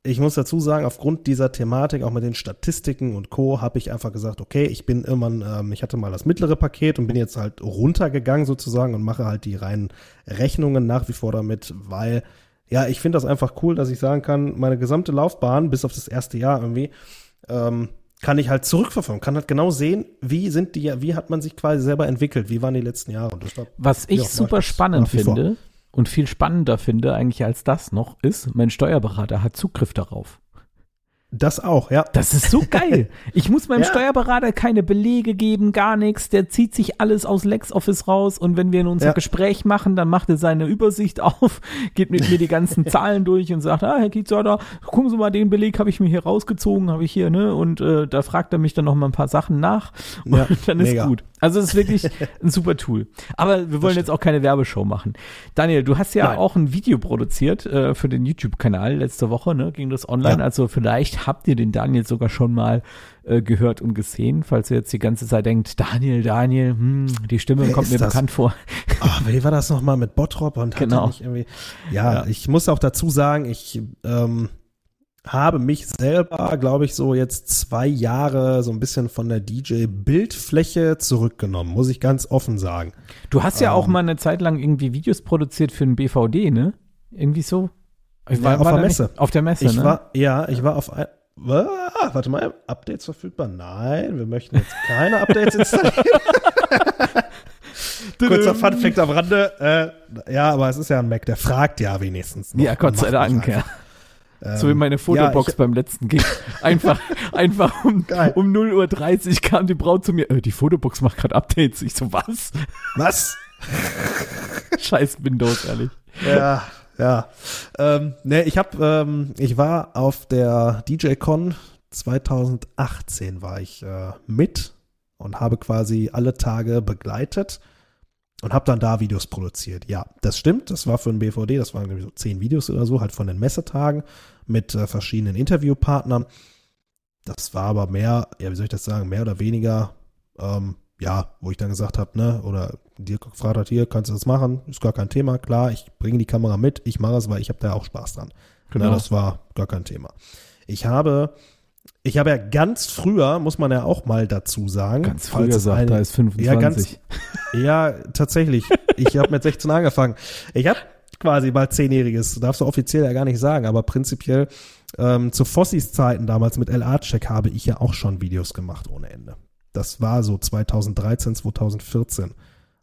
ich muss dazu sagen, aufgrund dieser Thematik, auch mit den Statistiken und Co., habe ich einfach gesagt, okay, ich bin irgendwann, ähm, ich hatte mal das mittlere Paket und bin jetzt halt runtergegangen sozusagen und mache halt die reinen Rechnungen nach wie vor damit, weil, ja, ich finde das einfach cool, dass ich sagen kann, meine gesamte Laufbahn, bis auf das erste Jahr irgendwie, ähm, kann ich halt zurückverfolgen, kann halt genau sehen, wie sind die, wie hat man sich quasi selber entwickelt, wie waren die letzten Jahre. Und deshalb, Was ich ja, super spannend finde, vor und viel spannender finde eigentlich als das noch ist, mein Steuerberater hat Zugriff darauf. Das auch, ja. Das ist so geil. Ich muss meinem ja. Steuerberater keine Belege geben, gar nichts. Der zieht sich alles aus LexOffice raus und wenn wir in unser ja. Gespräch machen, dann macht er seine Übersicht auf, geht mit mir die ganzen Zahlen durch und sagt, ah, Herr Kiezörder, gucken Sie mal, den Beleg habe ich mir hier rausgezogen, habe ich hier, ne? Und äh, da fragt er mich dann noch mal ein paar Sachen nach und ja, dann ist mega. gut. Also es ist wirklich ein super Tool. Aber wir wollen jetzt auch keine Werbeshow machen. Daniel, du hast ja Nein. auch ein Video produziert äh, für den YouTube-Kanal letzte Woche, ne? Ging das online. Ja. Also vielleicht habt ihr den Daniel sogar schon mal äh, gehört und gesehen, falls ihr jetzt die ganze Zeit denkt, Daniel, Daniel, hm, die Stimme Wer kommt mir das? bekannt vor. Oh, wie war das nochmal mit Bottrop und genau. irgendwie. Ja, ja, ich muss auch dazu sagen, ich ähm, habe mich selber, glaube ich, so jetzt zwei Jahre so ein bisschen von der DJ-Bildfläche zurückgenommen, muss ich ganz offen sagen. Du hast ja ähm, auch mal eine Zeit lang irgendwie Videos produziert für einen BVD, ne? Irgendwie so? Ich war, ja, auf war der Messe. Auf der Messe, ich ne? War, ja, ich war auf ein, ah, warte mal, Updates verfügbar? Nein, wir möchten jetzt keine Updates installieren. Kurzer Funfact am Rande. Äh, ja, aber es ist ja ein Mac, der fragt ja wenigstens. Noch ja, Gott sei Dank, ja. Ähm, so wie meine Fotobox ja, ich, beim letzten Gig. Einfach, einfach um, um 0.30 Uhr kam die Braut zu mir, äh, die Fotobox macht gerade Updates. Ich so, was? Was? Scheiß Windows, ehrlich. Ja, ja. Ähm, ne, ich hab, ähm, ich war auf der DJ-Con 2018 war ich äh, mit und habe quasi alle Tage begleitet und habe dann da Videos produziert. Ja, das stimmt. Das war für ein BVD, das waren so zehn Videos oder so, halt von den Messetagen mit äh, verschiedenen Interviewpartnern. Das war aber mehr, ja, wie soll ich das sagen, mehr oder weniger, ähm, ja, wo ich dann gesagt habe, ne, oder dir gefragt hat, hier, kannst du das machen? Ist gar kein Thema, klar, ich bringe die Kamera mit, ich mache es, weil ich habe da auch Spaß dran. Genau. Na, das war gar kein Thema. Ich habe ich habe ja ganz früher, muss man ja auch mal dazu sagen. Ganz früher sagt, da ist 25. Ja, ganz, ja tatsächlich. ich habe mit 16 angefangen. Ich habe quasi bald zehnjähriges, darfst du offiziell ja gar nicht sagen, aber prinzipiell ähm, zu Fossis Zeiten damals mit LA-Check habe ich ja auch schon Videos gemacht ohne Ende. Das war so 2013, 2014.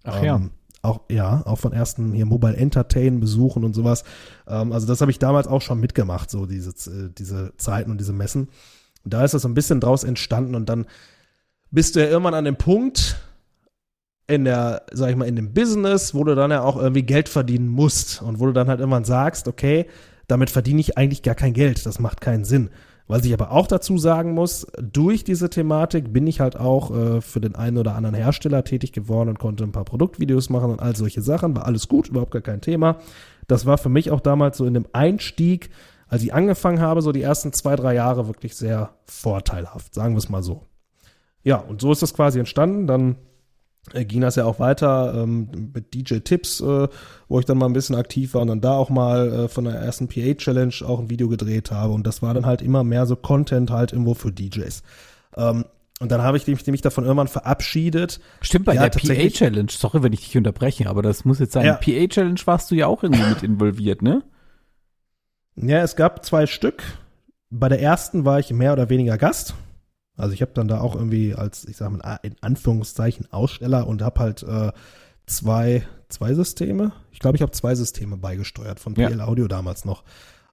Ach ähm, ja. Auch, ja, auch von ersten hier Mobile Entertain Besuchen und sowas. Ähm, also das habe ich damals auch schon mitgemacht, so diese, äh, diese Zeiten und diese Messen. Da ist das so ein bisschen draus entstanden und dann bist du ja irgendwann an dem Punkt in der, sag ich mal, in dem Business, wo du dann ja auch irgendwie Geld verdienen musst und wo du dann halt irgendwann sagst, okay, damit verdiene ich eigentlich gar kein Geld, das macht keinen Sinn. Was ich aber auch dazu sagen muss, durch diese Thematik bin ich halt auch äh, für den einen oder anderen Hersteller tätig geworden und konnte ein paar Produktvideos machen und all solche Sachen. War alles gut, überhaupt gar kein Thema. Das war für mich auch damals so in dem Einstieg als ich angefangen habe, so die ersten zwei, drei Jahre wirklich sehr vorteilhaft, sagen wir es mal so. Ja, und so ist das quasi entstanden. Dann äh, ging das ja auch weiter ähm, mit DJ-Tipps, äh, wo ich dann mal ein bisschen aktiv war und dann da auch mal äh, von der ersten PA-Challenge auch ein Video gedreht habe. Und das war dann halt immer mehr so Content halt irgendwo für DJs. Ähm, und dann habe ich mich, mich davon irgendwann verabschiedet. Stimmt, bei ja, der PA-Challenge, sorry, wenn ich dich unterbreche, aber das muss jetzt sein. Ja. PA-Challenge warst du ja auch irgendwie mit involviert, ne? Ja, es gab zwei Stück. Bei der ersten war ich mehr oder weniger Gast. Also ich habe dann da auch irgendwie als, ich sage mal in Anführungszeichen Aussteller und habe halt äh, zwei, zwei Systeme. Ich glaube, ich habe zwei Systeme beigesteuert von PL ja. Audio damals noch.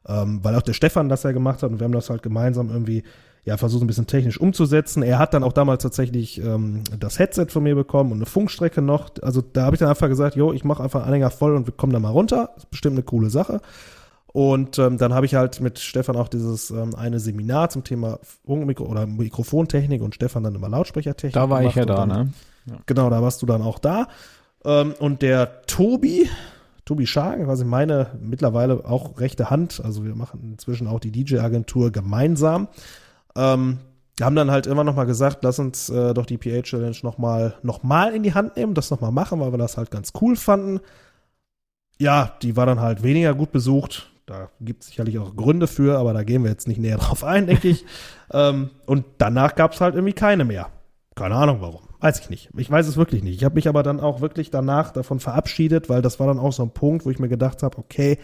Ähm, weil auch der Stefan das ja gemacht hat und wir haben das halt gemeinsam irgendwie ja versucht ein bisschen technisch umzusetzen. Er hat dann auch damals tatsächlich ähm, das Headset von mir bekommen und eine Funkstrecke noch. Also da habe ich dann einfach gesagt, jo, ich mache einfach Anhänger voll und wir kommen da mal runter. Das ist bestimmt eine coole Sache. Und ähm, dann habe ich halt mit Stefan auch dieses ähm, eine Seminar zum Thema Funkmikro oder Mikrofontechnik und Stefan dann immer Lautsprechertechnik. Da war ich ja da, dann, ne? Ja. Genau, da warst du dann auch da. Ähm, und der Tobi, Tobi Schagen, quasi meine mittlerweile auch rechte Hand, also wir machen inzwischen auch die DJ-Agentur gemeinsam. Ähm, haben dann halt immer noch mal gesagt, lass uns äh, doch die PA Challenge noch mal, noch mal in die Hand nehmen, das noch mal machen, weil wir das halt ganz cool fanden. Ja, die war dann halt weniger gut besucht Da gibt es sicherlich auch Gründe für, aber da gehen wir jetzt nicht näher drauf ein, denke ich. ähm, und danach gab es halt irgendwie keine mehr. Keine Ahnung warum. Weiß ich nicht. Ich weiß es wirklich nicht. Ich habe mich aber dann auch wirklich danach davon verabschiedet, weil das war dann auch so ein Punkt, wo ich mir gedacht habe, okay,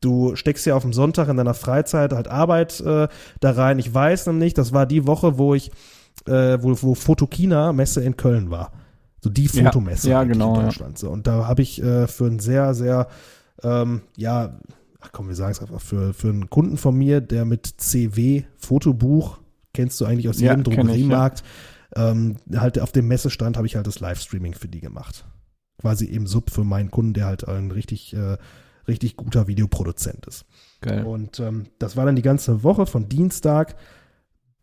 du steckst ja auf dem Sonntag in deiner Freizeit halt Arbeit äh, da rein. Ich weiß nämlich, das war die Woche, wo ich, äh, wo, wo Fotokina Messe in Köln war. So die Fotomesse ja, ja, genau, in Deutschland. Ja. So, und da habe ich äh, für ein sehr, sehr, ähm, ja, ach komm, wir sagen es einfach, für, für einen Kunden von mir, der mit CW Fotobuch, kennst du eigentlich aus jedem Ja, kenn ich, Drogeriemarkt, ähm, halt auf dem Messestand habe ich halt das Livestreaming für die gemacht. Quasi eben Sub für meinen Kunden, der halt ein richtig, äh, richtig guter Videoproduzent ist. Geil. Und ähm, das war dann die ganze Woche von Dienstag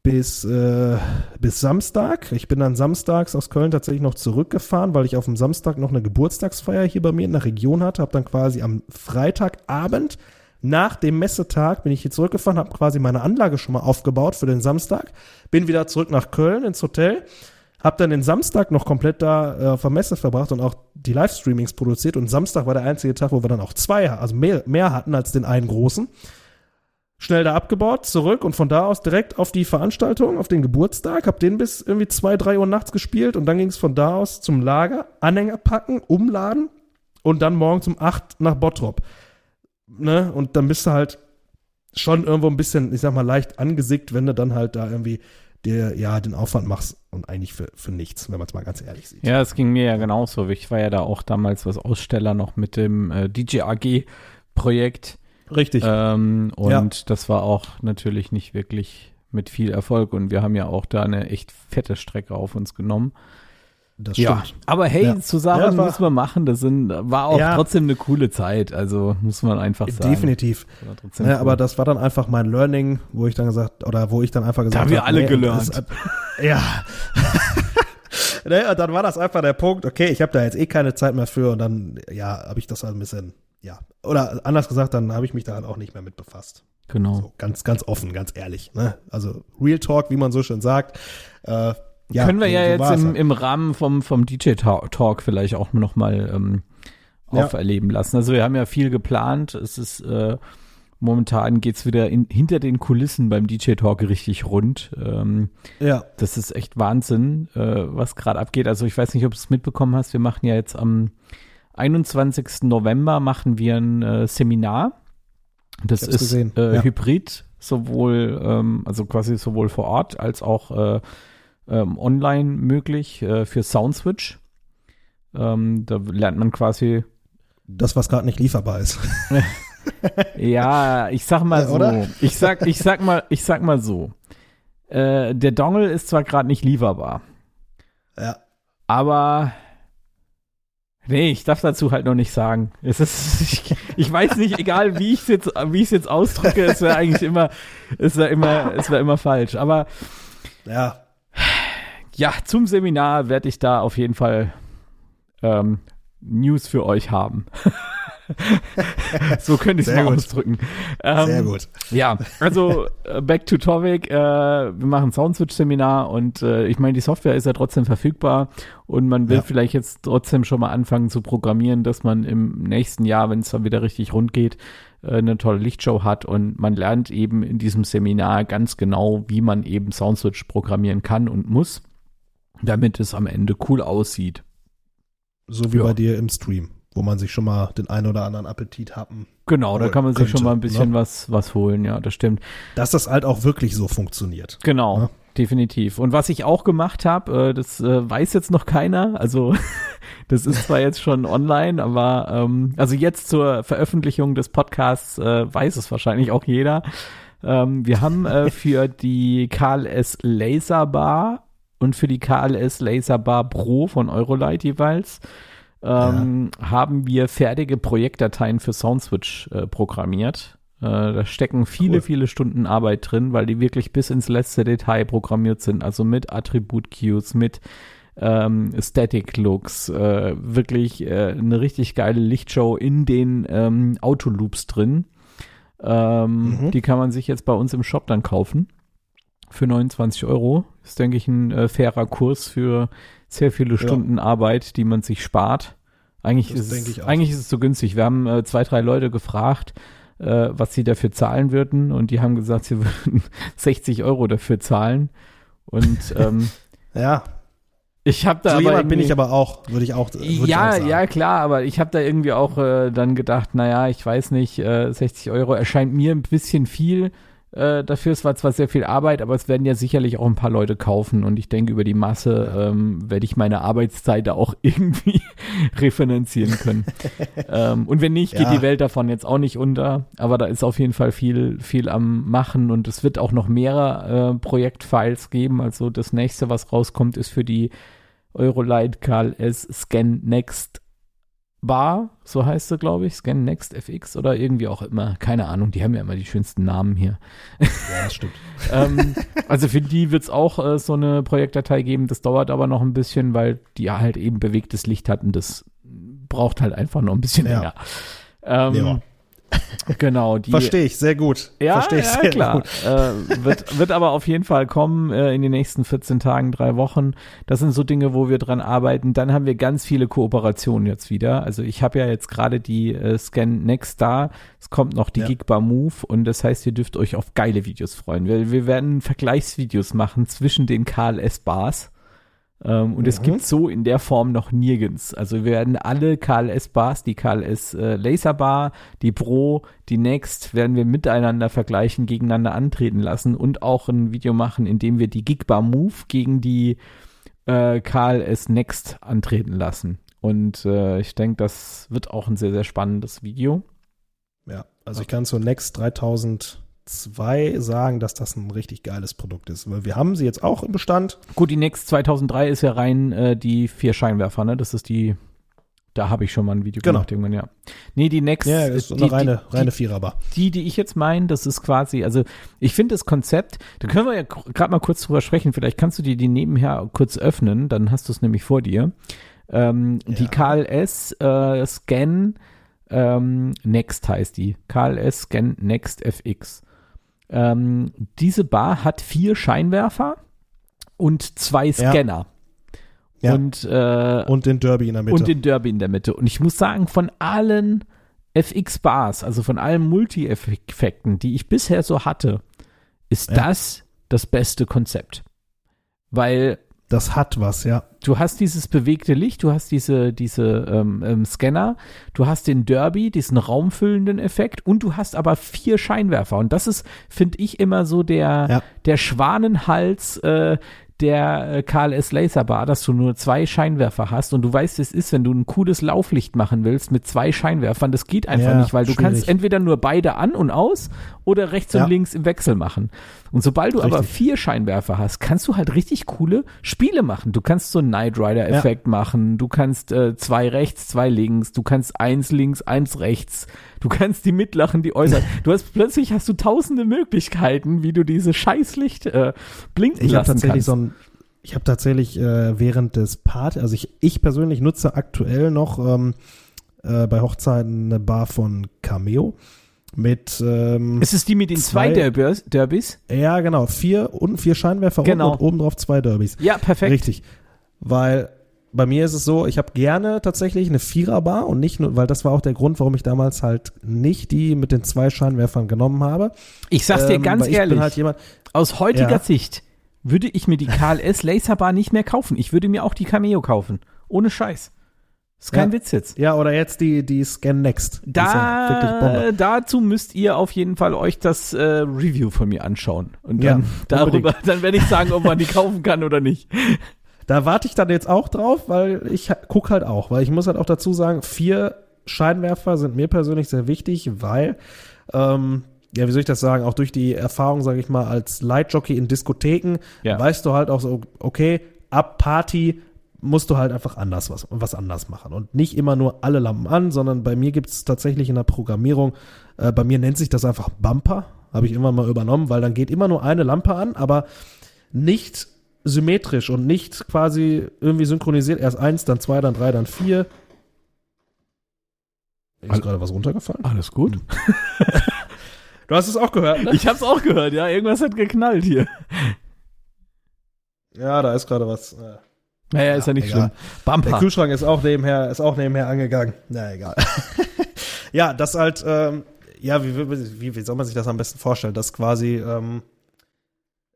bis, äh, bis Samstag. Ich bin dann samstags aus Köln tatsächlich noch zurückgefahren, weil ich auf dem Samstag noch eine Geburtstagsfeier hier bei mir in der Region hatte. Habe dann quasi am Freitagabend nach dem Messetag bin ich hier zurückgefahren, habe quasi meine Anlage schon mal aufgebaut für den Samstag, bin wieder zurück nach Köln ins Hotel, habe dann den Samstag noch komplett da äh, auf der Messe verbracht und auch die Livestreamings produziert und Samstag war der einzige Tag, wo wir dann auch zwei, also mehr, mehr hatten als den einen großen. Schnell da abgebaut, zurück und von da aus direkt auf die Veranstaltung, auf den Geburtstag, hab den bis irgendwie zwei, drei Uhr nachts gespielt und dann ging es von da aus zum Lager, Anhänger packen, umladen und dann morgens um acht nach Bottrop. Ne? Und dann bist du halt schon irgendwo ein bisschen, ich sag mal, leicht angesickt, wenn du dann halt da irgendwie dir, ja, den Aufwand machst und eigentlich für, für nichts, wenn man es mal ganz ehrlich sieht. Ja, es ging mir ja genauso. Ich war ja da auch damals was Aussteller noch mit dem äh, DJ AG Projekt. Richtig. Ähm, und Ja. das war auch natürlich nicht wirklich mit viel Erfolg. Und wir haben ja auch da eine echt fette Strecke auf uns genommen. das Ja, stimmt. aber hey, Ja. zu sagen, Ja, müssen wir machen. Das sind, war auch Ja. trotzdem eine coole Zeit. Also muss man einfach sagen. Definitiv. Ja, cool. aber das war dann einfach mein Learning, wo ich dann gesagt, oder wo ich dann einfach gesagt haben wir alle gelernt. das- ja. und dann war das einfach der Punkt, okay, ich habe da jetzt eh keine Zeit mehr für und dann, ja, habe ich das halt ein bisschen, ja. Oder anders gesagt, dann habe ich mich da halt auch nicht mehr mit befasst. genau. So, ganz, ganz offen, ganz ehrlich. Ne? Also Real Talk, wie man so schön sagt. Äh, ja, Können wir ja so jetzt im, halt. im Rahmen vom, vom DJ-Talk vielleicht auch noch mal ähm, Ja. auferleben lassen. Also wir haben ja viel geplant. Es ist äh, momentan geht's wieder in, hinter den Kulissen beim DJ-Talk richtig rund. Ähm, Ja, das ist echt Wahnsinn, äh, was gerade abgeht. Also ich weiß nicht, ob du es mitbekommen hast. Wir machen ja jetzt am 21. November machen wir ein äh, Seminar. Das ist äh, ja. Hybrid, sowohl ähm, also quasi sowohl vor Ort als auch äh, ähm, online möglich äh, für Soundswitch. Ähm, da lernt man quasi das, was gerade nicht lieferbar ist. Ja, ich sag mal so. oder? Ich sag, ich sag mal, ich sag mal so. Äh, der Dongle ist zwar gerade nicht lieferbar, ja. aber nee, ich darf dazu halt noch nicht sagen. Es ist, ich, ich weiß nicht, egal wie ich es jetzt, wie ich jetzt ausdrücke, es wäre eigentlich immer, es wäre immer, es wäre immer falsch. Aber Ja, ja, zum Seminar werde ich da auf jeden Fall ähm, News für euch haben. so könnte ich es mal gut. ausdrücken. Ähm, sehr gut. Ja, also äh, back to topic. Äh, wir machen Soundswitch-Seminar und äh, ich meine, die Software ist ja trotzdem verfügbar und man will Ja. vielleicht jetzt trotzdem schon mal anfangen zu programmieren, dass man im nächsten Jahr, wenn es dann wieder richtig rund geht, äh, eine tolle Lichtshow hat und man lernt eben in diesem Seminar ganz genau, wie man eben Soundswitch programmieren kann und muss, damit es am Ende cool aussieht. So wie Ja. bei dir im Stream, wo man sich schon mal den einen oder anderen Appetit happen. Genau, da kann man sich könnte, schon mal ein bisschen ne? was, was holen, ja, das stimmt. Dass das halt auch wirklich so funktioniert. Genau, Ja. definitiv. Und was ich auch gemacht habe, äh, das äh, weiß jetzt noch keiner. Also das ist zwar jetzt schon online, aber ähm, also jetzt zur Veröffentlichung des Podcasts äh, weiß es wahrscheinlich auch jeder. Ähm, wir haben äh, für die KLS Laser Bar und für die KLS Laser Bar Pro von Eurolight jeweils ähm, haben wir fertige Projektdateien für Soundswitch äh, programmiert. Äh, da stecken viele, Cool. viele Stunden Arbeit drin, weil die wirklich bis ins letzte Detail programmiert sind. Also mit Attribut-Cues, mit ähm, Static Looks, äh, wirklich äh, eine richtig geile Lichtshow in den ähm, Autoloops drin. Ähm, Mhm. Die kann man sich jetzt bei uns im Shop dann kaufen. Für 29 Euro. Ist, denke ich, ein äh, fairer Kurs für sehr viele Stunden Arbeit, die man sich spart. Eigentlich, Das ist es, eigentlich ist es so günstig. Wir haben äh, zwei, drei Leute gefragt, äh, was sie dafür zahlen würden. Und die haben gesagt, sie würden 60 Euro dafür zahlen. Und ähm, Ja, ich habe da so aber bin ich aber auch, würde ich auch. Würd ich auch ja, sagen. ja, klar, aber ich habe da irgendwie auch äh, dann gedacht, naja, ich weiß nicht, äh, 60 Euro erscheint mir ein bisschen viel. Äh, dafür es war zwar sehr viel Arbeit, aber es werden ja sicherlich auch ein paar Leute kaufen und ich denke, über die Masse ähm, werde ich meine Arbeitszeit da auch irgendwie refinanzieren können. ähm, und wenn nicht, geht Ja. die Welt davon jetzt auch nicht unter, aber da ist auf jeden Fall viel, viel am Machen und es wird auch noch mehrere äh, Projektfiles geben. Also das nächste, was rauskommt, ist für die Eurolight KLS Scan Next Bar, so heißt sie, glaube ich, Scan Next FX oder irgendwie auch immer, keine Ahnung, die haben ja immer die schönsten Namen hier. Ja, das stimmt. ähm, also für die wird es auch äh, so eine Projektdatei geben, das dauert aber noch ein bisschen, weil die halt eben bewegtes Licht hat und das braucht halt einfach noch ein bisschen Ja. länger. Ähm, Ja. Genau, die Verstehe ich, sehr gut. ja, Verstehe ich ja sehr klar. gut. Äh, wird, wird aber auf jeden Fall kommen äh, in den nächsten 14 Tagen, drei Wochen. Das sind so Dinge, wo wir dran arbeiten. Dann haben wir ganz viele Kooperationen jetzt wieder. Also ich habe ja jetzt gerade die äh, Scan Next da. Es kommt noch die Ja. Gigbar Move und das heißt, ihr dürft euch auf geile Videos freuen. Wir, wir werden Vergleichsvideos machen zwischen den KLS-Bars. Ähm, und es Mhm. gibt so in der Form noch nirgends. Also wir werden alle KLS-Bars, die KLS äh, Laserbar, die Pro, die Next, werden wir miteinander vergleichen, gegeneinander antreten lassen und auch ein Video machen, in dem wir die Gigbar Move gegen die äh, KLS Next antreten lassen. Und äh, ich denke, das wird auch ein sehr, sehr spannendes Video. Ja, also ich kann zur Next 3002 sagen, dass das ein richtig geiles Produkt ist, weil wir haben sie jetzt auch im Bestand. Gut, die Next 2003 ist ja rein äh, die vier Scheinwerfer, ne? Das ist die, da habe ich schon mal ein Video Genau. gemacht irgendwann, ja. Nee, die Next, Ja, das ist so die, eine reine, die, reine Viererbar. die, die ich jetzt meine, das ist quasi, also ich finde das Konzept, da können wir ja gerade mal kurz drüber sprechen, vielleicht kannst du dir die nebenher kurz öffnen, dann hast du es nämlich vor dir. Ähm, Die Ja. KLS äh, Scan ähm, Next heißt die. KLS Scan Next FX. Ähm, diese Bar hat vier Scheinwerfer und zwei Ja. Scanner. Ja. Und, äh, Und den Derby in der Mitte. und den Derby in der Mitte. Und ich muss sagen, von allen FX-Bars, also von allen Multi-Effekten, die ich bisher so hatte, ist Ja. das das beste Konzept. Weil das hat was, ja. du hast dieses bewegte Licht, du hast diese, diese ähm, ähm, Scanner, du hast den Derby, diesen raumfüllenden Effekt und du hast aber vier Scheinwerfer. Und das ist, finde ich, immer so der, Ja. der Schwanenhals äh, der äh, KLS Laserbar, dass du nur zwei Scheinwerfer hast und du weißt, es ist, wenn du ein cooles Lauflicht machen willst mit zwei Scheinwerfern, das geht einfach Ja, nicht, weil du schwierig. kannst entweder nur beide an und aus oder rechts Ja. und links im Wechsel machen. Und sobald du aber Richtig. vier Scheinwerfer hast, kannst du halt richtig coole Spiele machen. Du kannst so einen Knight Rider Effekt machen, du kannst äh, zwei rechts, zwei links, du kannst eins links, eins rechts, du kannst die mitlachen, die äußern. du hast plötzlich hast du tausende Möglichkeiten, wie du diese Scheißlicht äh, blinken Ich lassen tatsächlich kannst. so ein, ich habe tatsächlich äh, während des Part, also ich, ich persönlich nutze aktuell noch ähm, äh, bei Hochzeiten eine Bar von Cameo mit ähm, ist es die mit den zwei, zwei- Derbys? Derbys? ja genau vier unten vier Scheinwerfer Genau. und obendrauf zwei Derbys. Ja, perfekt. Richtig, weil bei mir ist es so, ich habe gerne tatsächlich eine Viererbar und nicht nur, weil das war auch der Grund, warum ich damals halt nicht die mit den zwei Scheinwerfern genommen habe. Ich sag's dir Ähm, ganz ehrlich, bin halt jemand, aus heutiger Ja. Sicht würde ich mir die KLS Laserbar nicht mehr kaufen. Ich würde mir auch die Cameo kaufen. Ohne Scheiß. Ist kein Ja. Witz jetzt. ja oder jetzt die die Scan Next. Ist ja. Da, dazu müsst ihr auf jeden Fall euch das äh, Review von mir anschauen. Und Ja, dann darüber, dann werde ich sagen, ob man die kaufen kann oder nicht. Da warte ich dann jetzt auch drauf, weil ich ha- guck halt auch, weil ich muss halt auch dazu sagen, vier Scheinwerfer sind mir persönlich sehr wichtig, weil, ähm, ja, wie soll ich das sagen, auch durch die Erfahrung, sage ich mal, als Lightjockey in Diskotheken, Ja. weißt du halt auch so, okay, ab Party musst du halt einfach anders was, was anders machen und nicht immer nur alle Lampen an, sondern bei mir gibt es tatsächlich in der Programmierung, äh, bei mir nennt sich das einfach Bumper, habe ich immer mal übernommen, weil dann geht immer nur eine Lampe an, aber nicht symmetrisch und nicht quasi irgendwie synchronisiert. Erst eins, dann zwei, dann drei, dann vier. Ist gerade was runtergefallen? Alles gut. Du hast es auch gehört, ne? Ich hab's auch gehört, ja. Irgendwas hat geknallt hier. Ja, da ist gerade was. äh, Naja, ist ja Ja, nicht egal. schlimm. Der Bumper. Kühlschrank ist auch nebenher, ist auch nebenher angegangen. Na egal. ja, das halt, ähm, ja, wie, wie, wie soll man sich das am besten vorstellen? Dass quasi, ähm,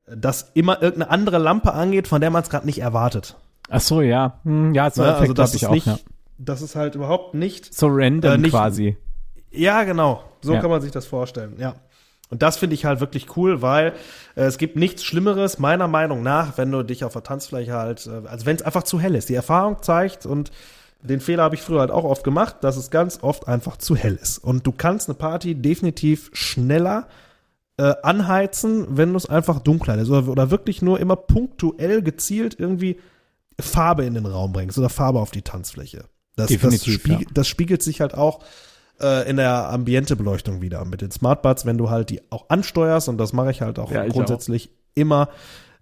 dass immer irgendeine andere Lampe angeht, von der man es gerade nicht erwartet. Ach so, ja. Hm, ja, so Ne? Effekt Also das ist auch, nicht, ja. das ist halt überhaupt nicht So random Äh, nicht- quasi. Ja, genau. So Ja. kann man sich das vorstellen, ja. Und das finde ich halt wirklich cool, weil äh, es gibt nichts Schlimmeres, meiner Meinung nach, wenn du dich auf der Tanzfläche halt, äh, also wenn es einfach zu hell ist. Die Erfahrung zeigt und den Fehler habe ich früher halt auch oft gemacht, dass es ganz oft einfach zu hell ist. Und du kannst eine Party definitiv schneller äh, anheizen, wenn du es einfach dunkler lässt. Oder, oder wirklich nur immer punktuell gezielt irgendwie Farbe in den Raum bringst oder Farbe auf die Tanzfläche. Das, das, spiegel, ja. das spiegelt sich halt auch äh, in der Ambientebeleuchtung wieder. Mit den Smartbuds, wenn du halt die auch ansteuerst, und das mache ich halt auch Ja, ich grundsätzlich immer,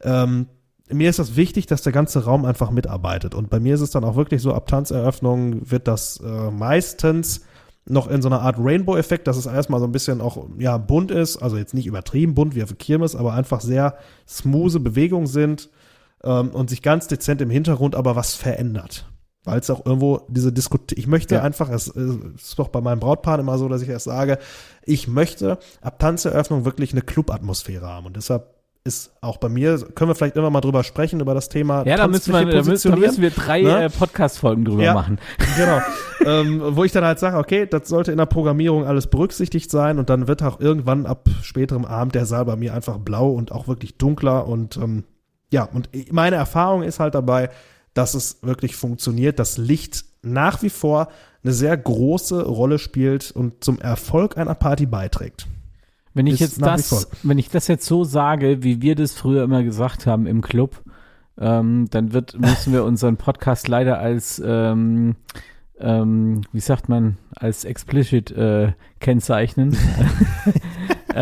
ähm, mir ist das wichtig, dass der ganze Raum einfach mitarbeitet. Und bei mir ist es dann auch wirklich so, ab Tanzeröffnung wird das äh, meistens noch in so einer Art Rainbow-Effekt, dass es erstmal so ein bisschen auch, ja, bunt ist, also jetzt nicht übertrieben bunt wie auf Kirmes, aber einfach sehr smooth Bewegungen sind ähm, und sich ganz dezent im Hintergrund aber was verändert. Weil es auch irgendwo diese Diskut ich möchte Ja. einfach, es ist doch bei meinem Brautpaar immer so, dass ich erst sage, ich möchte ab Tanzeröffnung wirklich eine Club-Atmosphäre haben und deshalb ist auch bei mir, können wir vielleicht immer mal drüber sprechen, über das Thema Ja, da müssen, wir, da, müssen, da müssen wir drei Ne? äh, Podcast-Folgen drüber Ja. machen. genau. ähm, wo ich dann halt sage, okay, das sollte in der Programmierung alles berücksichtigt sein und dann wird auch irgendwann ab späterem Abend der Saal bei mir einfach blau und auch wirklich dunkler und ähm, ja, und meine Erfahrung ist halt dabei, dass es wirklich funktioniert, dass Licht nach wie vor eine sehr große Rolle spielt und zum Erfolg einer Party beiträgt. Wenn ich Ist jetzt das, wenn ich das jetzt so sage, wie wir das früher immer gesagt haben im Club, ähm, dann wird, müssen wir unseren Podcast leider als, ähm, ähm, wie sagt man, als explicit äh, kennzeichnen.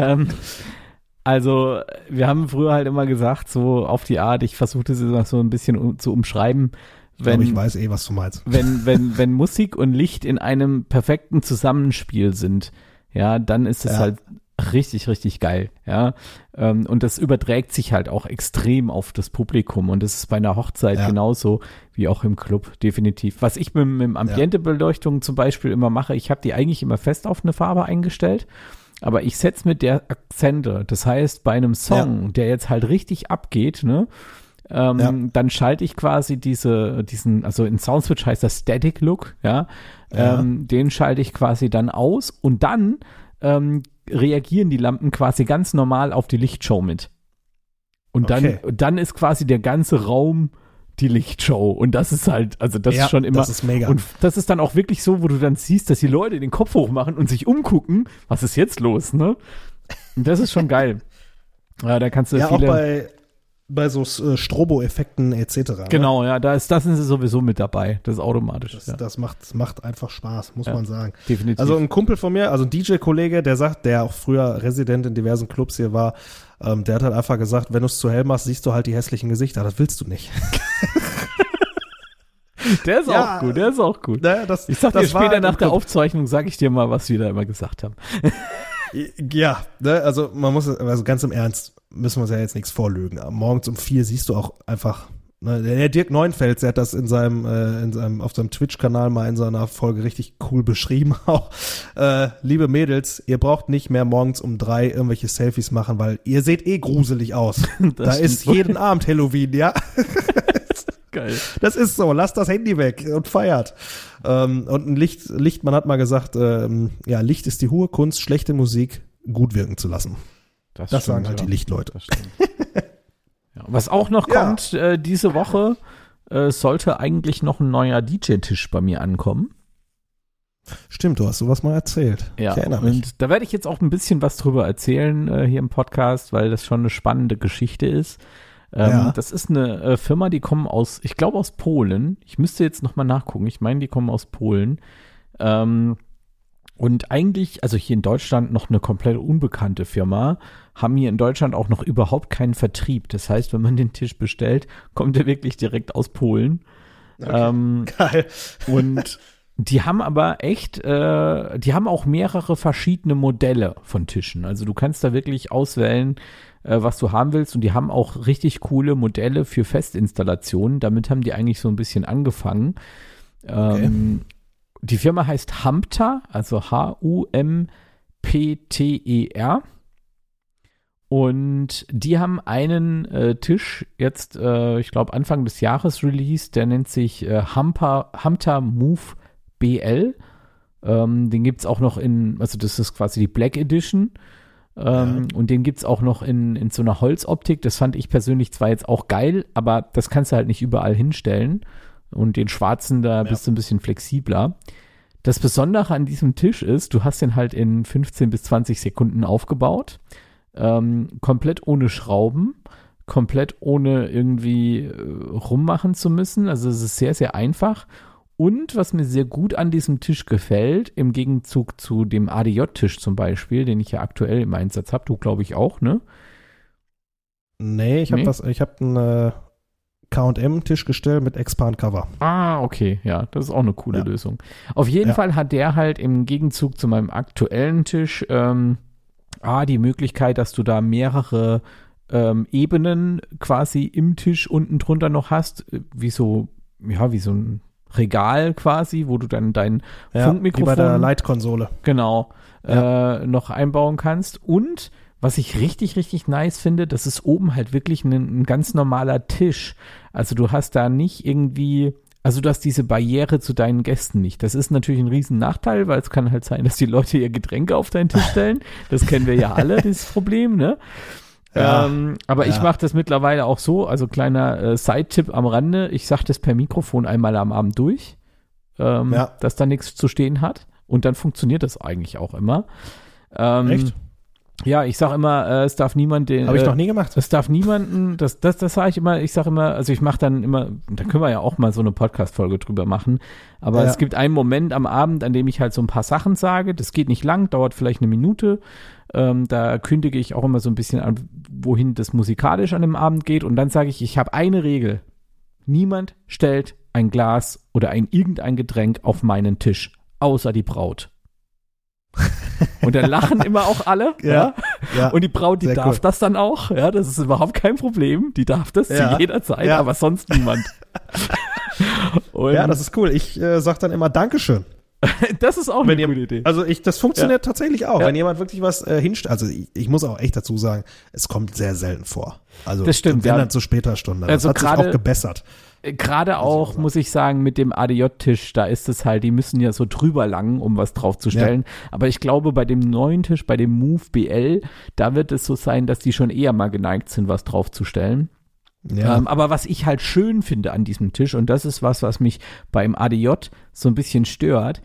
also, wir haben früher halt immer gesagt, so auf die Art, ich versuche das immer so ein bisschen um, zu umschreiben, Ich glaube, wenn, ich weiß eh, was du meinst. wenn, wenn, wenn Musik und Licht in einem perfekten Zusammenspiel sind, ja, dann ist es Ja. halt richtig, richtig geil, ja. Ähm, und das überträgt sich halt auch extrem auf das Publikum und das ist bei einer Hochzeit Ja. genauso wie auch im Club, definitiv. Was ich mit, mit Ambientebeleuchtung zum Beispiel immer mache, ich habe die eigentlich immer fest auf eine Farbe eingestellt. Aber ich setze mit der Akzente. Das heißt, bei einem Song, der jetzt halt richtig abgeht, ne, ähm, Ja. dann schalte ich quasi diese, diesen, also in Soundswitch heißt das Static Look, ja, Ja. Ähm, den schalte ich quasi dann aus und dann ähm, reagieren die Lampen quasi ganz normal auf die Lichtshow mit. Und dann, Okay. dann ist quasi der ganze Raum die Lichtshow und das ist halt, also das Ja, ist schon immer das ist mega. und das ist dann auch wirklich so, wo du dann siehst, dass die Leute den Kopf hochmachen und sich umgucken, was ist jetzt los, ne? Und das ist schon geil. Ja, da kannst du ja, auch viele bei, bei so äh, Strobo-Effekten etc. ne? Genau, ja, da ist, das sind sie sowieso mit dabei. Das ist automatisch. Das, ja. das macht, macht einfach Spaß, muss Ja. man sagen. Definitiv. Also ein Kumpel von mir, also ein DJ-Kollege, der sagt, der auch früher Resident in diversen Clubs hier war, ähm, der hat halt einfach gesagt, wenn du es zu hell machst, siehst du halt die hässlichen Gesichter. Das willst du nicht. der ist Ja. auch gut, der ist auch gut. Naja, das, Ich sag dir später halt nach der Club. Aufzeichnung, sage ich dir mal, was wir da immer gesagt haben. Ja, ne, also man muss, also ganz im Ernst, müssen wir uns ja jetzt nichts vorlügen. Morgens um vier siehst du auch einfach, ne, der Dirk Neuenfels, der hat das in seinem, äh, in seinem, auf seinem Twitch-Kanal mal in seiner Folge richtig cool beschrieben auch. Äh, liebe Mädels, ihr braucht nicht mehr morgens um drei irgendwelche Selfies machen, weil ihr seht eh gruselig aus. da ist wohl. jeden Abend Halloween, ja. Geil. Das ist so, lasst das Handy weg und feiert. Ähm, und ein Licht, Lichtmann hat mal gesagt, ähm, ja, Licht ist die hohe Kunst, schlechte Musik gut wirken zu lassen. Das sagen halt die Lichtleute. Das stimmt. ja, was auch noch Ja. kommt, äh, diese Woche äh, sollte eigentlich noch ein neuer DJ-Tisch bei mir ankommen. Stimmt, du hast sowas mal erzählt. Ja, ich erinnere mich. und da werde ich jetzt auch ein bisschen was drüber erzählen äh, hier im Podcast, weil das schon eine spannende Geschichte ist. Ähm, Ja. Das ist eine äh, Firma, die kommen aus, ich glaube aus Polen. Ich müsste jetzt nochmal nachgucken. Ich meine, die kommen aus Polen. Ähm, und eigentlich, also hier in Deutschland noch eine komplett unbekannte Firma, haben hier in Deutschland auch noch überhaupt keinen Vertrieb. Das heißt, wenn man den Tisch bestellt, kommt er wirklich direkt aus Polen. Ähm, Geil. und die haben aber echt, äh, die haben auch mehrere verschiedene Modelle von Tischen. Also du kannst da wirklich auswählen, äh, was du haben willst. Und die haben auch richtig coole Modelle für Festinstallationen. Damit haben die eigentlich so ein bisschen angefangen. Ähm, Die Firma heißt Hamta, also PTER. Und die haben einen äh, Tisch jetzt, äh, ich glaube, Anfang des Jahres released, der nennt sich äh, Humper, Humter Move BL. Ähm, den gibt es auch noch in, also das ist quasi die Black Edition. Ähm, ja. Und den gibt es auch noch in, in so einer Holzoptik. Das fand ich persönlich zwar jetzt auch geil, aber das kannst du halt nicht überall hinstellen. Und den schwarzen, da ja. bist du ein bisschen flexibler. Das Besondere an diesem Tisch ist, du hast den halt in 15 bis 20 Sekunden aufgebaut. Ähm, komplett ohne Schrauben, komplett ohne irgendwie äh, rummachen zu müssen. Also es ist sehr, sehr einfach. Und was mir sehr gut an diesem Tisch gefällt, im Gegenzug zu dem ADJ-Tisch zum Beispiel, den ich ja aktuell im Einsatz habe, du glaube ich auch, ne? Nee, ich habe nee? das, ich habe einen äh, KM-Tischgestell mit Expand-Cover. Ah, okay, ja, das ist auch eine coole ja. Lösung. Auf jeden ja. Fall hat der halt im Gegenzug zu meinem aktuellen Tisch ähm, A, die Möglichkeit, dass du da mehrere ähm, Ebenen quasi im Tisch unten drunter noch hast, äh, wie so, ja, wie so ein Regal quasi, wo du dann dein ja, Funkmikrofon. Wie bei der Leitkonsole. Genau. Ja. Äh, noch einbauen kannst. Und was ich richtig, richtig nice finde, das ist oben halt wirklich ein, ein ganz normaler Tisch. Also du hast da nicht irgendwie, also du hast diese Barriere zu deinen Gästen nicht. Das ist natürlich ein riesen Nachteil, weil es kann halt sein, dass die Leute ihr Getränke auf deinen Tisch stellen. Das kennen wir ja alle, dieses Problem, ne? Ja, ähm, aber ja. ich mache das mittlerweile auch so, also kleiner äh, Side-Tipp am Rande, ich sage das per Mikrofon einmal am Abend durch, ähm, ja. dass da nichts zu stehen hat und dann funktioniert das eigentlich auch immer. Ähm, Echt? Ja, ich sag immer, äh, es darf niemand den. Habe ich noch nie gemacht. Es darf niemanden, das, das, das sage ich immer, ich sage immer, also ich mache dann immer, da können wir ja auch mal so eine Podcast-Folge drüber machen. Aber ja. es gibt einen Moment am Abend, an dem ich halt so ein paar Sachen sage. Das geht nicht lang, dauert vielleicht eine Minute. Ähm, da kündige ich auch immer so ein bisschen an, wohin das musikalisch an dem Abend geht. Und dann sage ich, ich habe eine Regel. Niemand stellt ein Glas oder ein irgendein Getränk auf meinen Tisch, außer die Braut. Und dann lachen immer auch alle. Ja, ja. Und die Braut, die darf cool. das dann auch. Ja, das ist überhaupt kein Problem. Die darf das ja. zu jeder Zeit, ja. aber sonst niemand. ja, das ist cool. Ich äh, sag dann immer Dankeschön. das ist auch wenn eine ihr, gute Idee. Also ich, das funktioniert ja. tatsächlich auch. Ja. Wenn jemand wirklich was äh, hinstellt, also ich, ich, muss auch echt dazu sagen, es kommt sehr selten vor. Also das stimmt, wenn ja. dann zu später Stunde. Das also hat sich auch gebessert. Gerade auch, muss ich sagen, mit dem ADJ-Tisch, da ist es halt, die müssen ja so drüber langen, um was draufzustellen. Ja. Aber ich glaube, bei dem neuen Tisch, bei dem Move BL, da wird es so sein, dass die schon eher mal geneigt sind, was draufzustellen. Ja. Ähm, aber was ich halt schön finde an diesem Tisch, und das ist was, was mich beim ADJ so ein bisschen stört,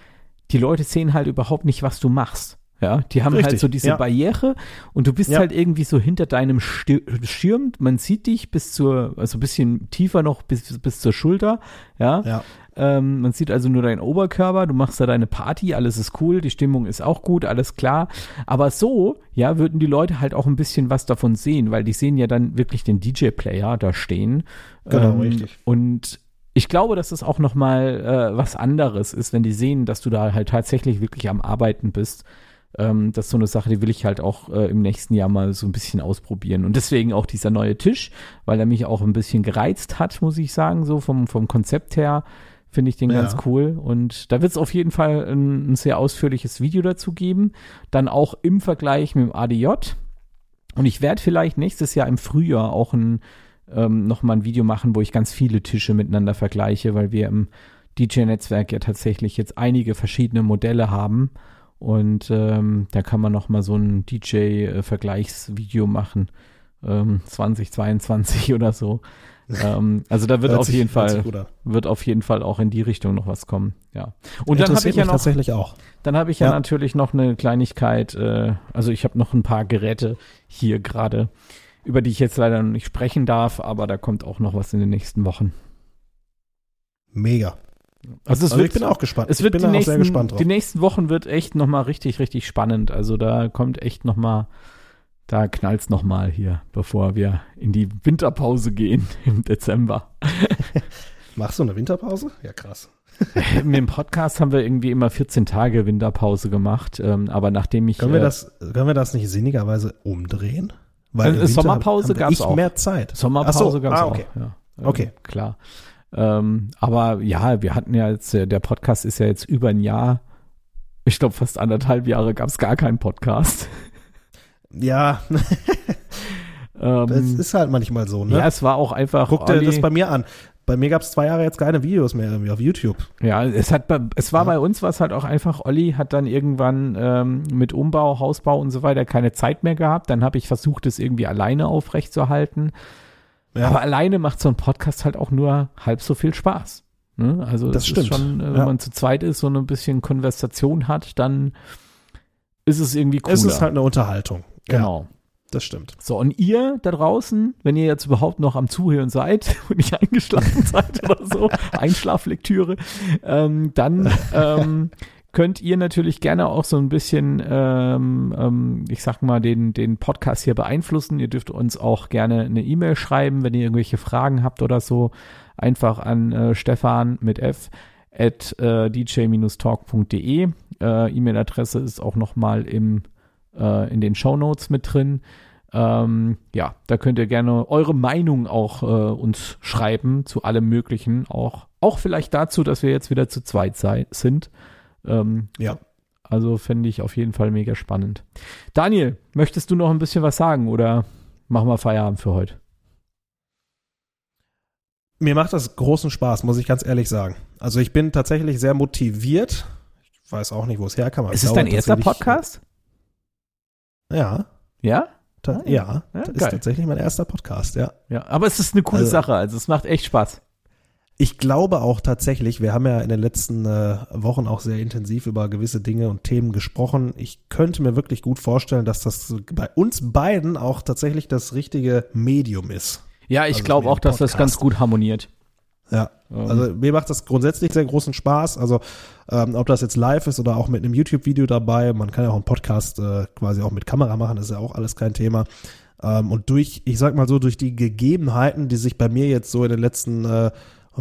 die Leute sehen halt überhaupt nicht, was du machst. Ja, die haben halt Richtig, halt so diese ja. Barriere und du bist ja. halt irgendwie so hinter deinem Schirm. Man sieht dich bis zur, also ein bisschen tiefer noch bis, bis zur Schulter. Ja. ja. Ähm, man sieht also nur deinen Oberkörper. Du machst da deine Party. Alles ist cool. Die Stimmung ist auch gut. Alles klar. Aber so, ja, würden die Leute halt auch ein bisschen was davon sehen, weil die sehen ja dann wirklich den DJ-Player da stehen. Genau, ähm, richtig. Und ich glaube, dass es auch noch mal äh, was anderes ist, wenn die sehen, dass du da halt tatsächlich wirklich am Arbeiten bist ähm, das ist so eine Sache, die will ich halt auch äh, im nächsten Jahr mal so ein bisschen ausprobieren. Und deswegen auch dieser neue Tisch, weil er mich auch ein bisschen gereizt hat, muss ich sagen, so vom, vom Konzept her finde ich den ja. ganz cool. Und da wird es auf jeden Fall ein, ein, sehr ausführliches Video dazu geben. Dann auch im Vergleich mit dem ADJ. Und ich werde vielleicht nächstes Jahr im Frühjahr auch ein, ähm, noch mal ein Video machen, wo ich ganz viele Tische miteinander vergleiche, weil wir im DJ-Netzwerk ja tatsächlich jetzt einige verschiedene Modelle haben. Und ähm, da kann man noch mal so ein DJ-Vergleichsvideo machen, ähm, 2022 oder so. ähm, also da wird auf jeden Fall wird auf jeden Fall auch in die Richtung noch was kommen. Ja. Und dann habe ich ja noch tatsächlich auch. Dann habe ich ja, ja, natürlich noch eine Kleinigkeit. Äh, also ich habe noch ein paar Geräte hier gerade, über die ich jetzt leider noch nicht sprechen darf, aber da kommt auch noch was in den nächsten Wochen. Mega. Also, es also wird, ich bin auch gespannt. Es wird ich bin die nächsten, sehr gespannt drauf. Die nächsten Wochen wird echt nochmal richtig, richtig spannend. Also da kommt echt nochmal, da knallt's nochmal hier, bevor wir in die Winterpause gehen im Dezember. Machst du eine Winterpause? Ja, krass. Mit dem Podcast haben wir irgendwie immer 14 Tage Winterpause gemacht, ähm, aber nachdem ich. Können wir, äh, das, können wir das nicht sinnigerweise umdrehen? Weil äh, Sommerpause gab es auch. mehr Zeit. Sommerpause so, gab es ah, okay. auch. Ja. Okay. Klar. Ähm, aber ja, wir hatten ja jetzt, äh, der Podcast ist ja jetzt über ein Jahr ich glaube, fast anderthalb Jahre gab es gar keinen Podcast. Ja, Ähm, das ist halt manchmal so, ne? Ja, es war auch einfach. Guck dir das bei mir an. Bei mir gab es zwei Jahre jetzt keine Videos mehr irgendwie auf YouTube. Ja, es hat es war Ja. bei uns was halt auch einfach, Olli hat dann irgendwann ähm, mit Umbau, Hausbau und so weiter keine Zeit mehr gehabt. Dann habe ich versucht, es irgendwie alleine aufrechtzuerhalten. Ja. Aber alleine macht so ein Podcast halt auch nur halb so viel Spaß. Ne? Also Das es stimmt. schon, äh, wenn Ja. man zu zweit ist, so ein bisschen Konversation hat, dann ist es irgendwie cooler. Es ist halt eine Unterhaltung. Ja, genau. das stimmt. So, und ihr da draußen, wenn ihr jetzt überhaupt noch am Zuhören seid und nicht eingeschlafen seid oder so, Einschlaflektüre, ähm, dann ähm, könnt ihr natürlich gerne auch so ein bisschen, ähm, ähm, ich sag mal, den, den Podcast hier beeinflussen. Ihr dürft uns auch gerne eine E-Mail schreiben, wenn ihr irgendwelche Fragen habt oder so. Einfach an äh, Stefan mit F at äh, dj-talk.de. Äh, E-Mail-Adresse ist auch nochmal äh, in den Shownotes mit drin. Ähm, ja, da könnt ihr gerne eure Meinung auch äh, uns schreiben zu allem Möglichen. Auch, auch vielleicht dazu, dass wir jetzt wieder zu zweit sei, sind. Ähm, Ja. also fände ich auf jeden Fall mega spannend. Daniel, möchtest du noch ein bisschen was sagen oder machen wir Feierabend für heute? Mir macht das großen Spaß, muss ich ganz ehrlich sagen. Also ich bin tatsächlich sehr motiviert. Ich weiß auch nicht, wo es herkam. Ist es dein erster Podcast? Ja, Ja? ta- Ah, ja. ja, geil. ist tatsächlich mein erster Podcast, ja. Ja, aber es ist eine coole Also- Sache, also es macht echt Spaß. Ich glaube auch tatsächlich, wir haben ja in den letzten äh, Wochen auch sehr intensiv über gewisse Dinge und Themen gesprochen. Ich könnte mir wirklich gut vorstellen, dass das bei uns beiden auch tatsächlich das richtige Medium ist. Ja, ich Also glaube auch, dass das ganz gut harmoniert. Ja, Ähm, also mir macht das grundsätzlich sehr großen Spaß. Also ähm, ob das jetzt live ist oder auch mit einem YouTube-Video dabei, man kann ja auch einen Podcast äh, quasi auch mit Kamera machen, das ist ja auch alles kein Thema. Ähm, und durch, ich sag mal so, durch die Gegebenheiten, die sich bei mir jetzt so in den letzten äh,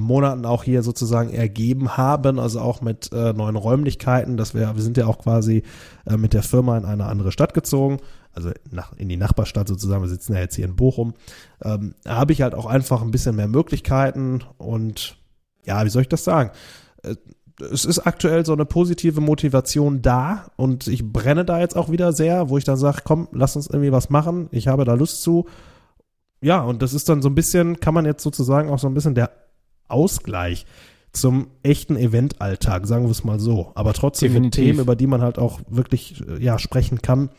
Monaten auch hier sozusagen ergeben haben, also auch mit äh, neuen Räumlichkeiten, dass wir, wir sind ja auch quasi äh, mit der Firma in eine andere Stadt gezogen, also nach, in die Nachbarstadt sozusagen, wir sitzen ja jetzt hier in Bochum, ähm, habe ich halt auch einfach ein bisschen mehr Möglichkeiten und ja, wie soll ich das sagen? Äh, Es ist aktuell so eine positive Motivation da und ich brenne da jetzt auch wieder sehr, wo ich dann sage, komm, lass uns irgendwie was machen, ich habe da Lust zu. Ja, und das ist dann so ein bisschen, kann man jetzt sozusagen auch so ein bisschen der Ausgleich zum echten Eventalltag, sagen wir es mal so. Aber trotzdem mit Definitiv. Themen, über die man halt auch wirklich äh, ja sprechen kann.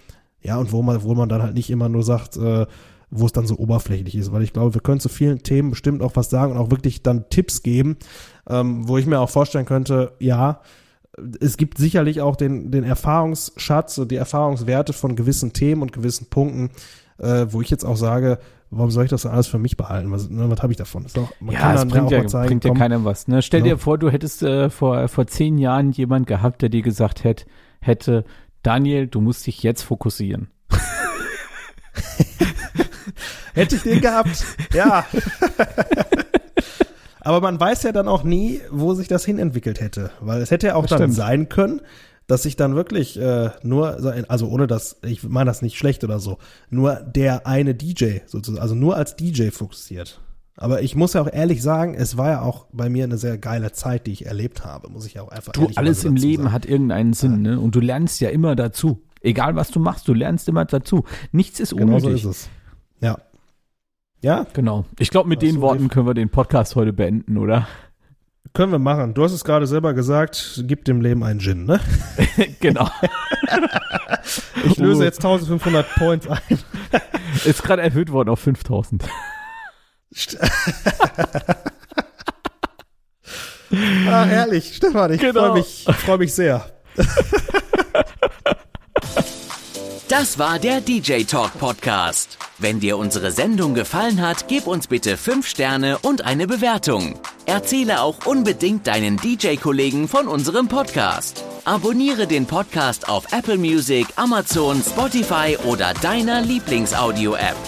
Ja, und wo man, wo man dann halt nicht immer nur sagt, äh, wo es dann so oberflächlich ist, weil ich glaube, wir können zu vielen Themen bestimmt auch was sagen und auch wirklich dann Tipps geben, ähm, wo ich mir auch vorstellen könnte, ja, es gibt sicherlich auch den, den Erfahrungsschatz und die Erfahrungswerte von gewissen Themen und gewissen Punkten, äh, wo ich jetzt auch sage, warum soll ich das alles für mich behalten? Was, ne, was habe ich davon? Doch, ja, es dann bringt auch ja, zeigen, bringt ja komm, keinem was. Ne? Stell Ja. dir vor, du hättest äh, vor, vor zehn Jahren jemand gehabt, der dir gesagt hätte, hätte, Daniel, du musst dich jetzt fokussieren. Hätte ich den gehabt. Ja. Aber man weiß ja dann auch nie, wo sich das hinentwickelt hätte. Weil es hätte ja auch Das dann stimmt. sein können, dass sich dann wirklich äh, nur, also ohne das, ich meine das nicht schlecht oder so, nur der eine DJ sozusagen, also nur als DJ fokussiert. Aber ich muss ja auch ehrlich sagen, es war ja auch bei mir eine sehr geile Zeit, die ich erlebt habe, muss ich ja auch einfach Du, alles im Leben sagen. hat irgendeinen Sinn, ne? Und du lernst ja immer dazu. Egal was du machst, du lernst immer dazu. Nichts ist Genau so unnötig. ist es. Ja. Ja, Genau. Ich glaube, mit Das den Worten können wir den Podcast heute beenden, oder? Können wir machen. Du hast es gerade selber gesagt, gib dem Leben einen Gin, ne? genau. Ich löse jetzt 1500 Points ein. Ist gerade erhöht worden auf 5000. Ah, herrlich. Stefan, ich Genau. freue mich, freu mich sehr. Das war der DJ Talk Podcast. Wenn dir unsere Sendung gefallen hat, gib uns bitte 5 Sterne und eine Bewertung. Erzähle auch unbedingt deinen DJ-Kollegen von unserem Podcast. Abonniere den Podcast auf Apple Music, Amazon, Spotify oder deiner Lieblingsaudio-App.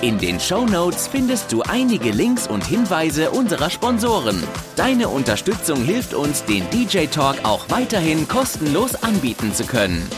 In den Shownotes findest du einige Links und Hinweise unserer Sponsoren. Deine Unterstützung hilft uns, den DJ Talk auch weiterhin kostenlos anbieten zu können.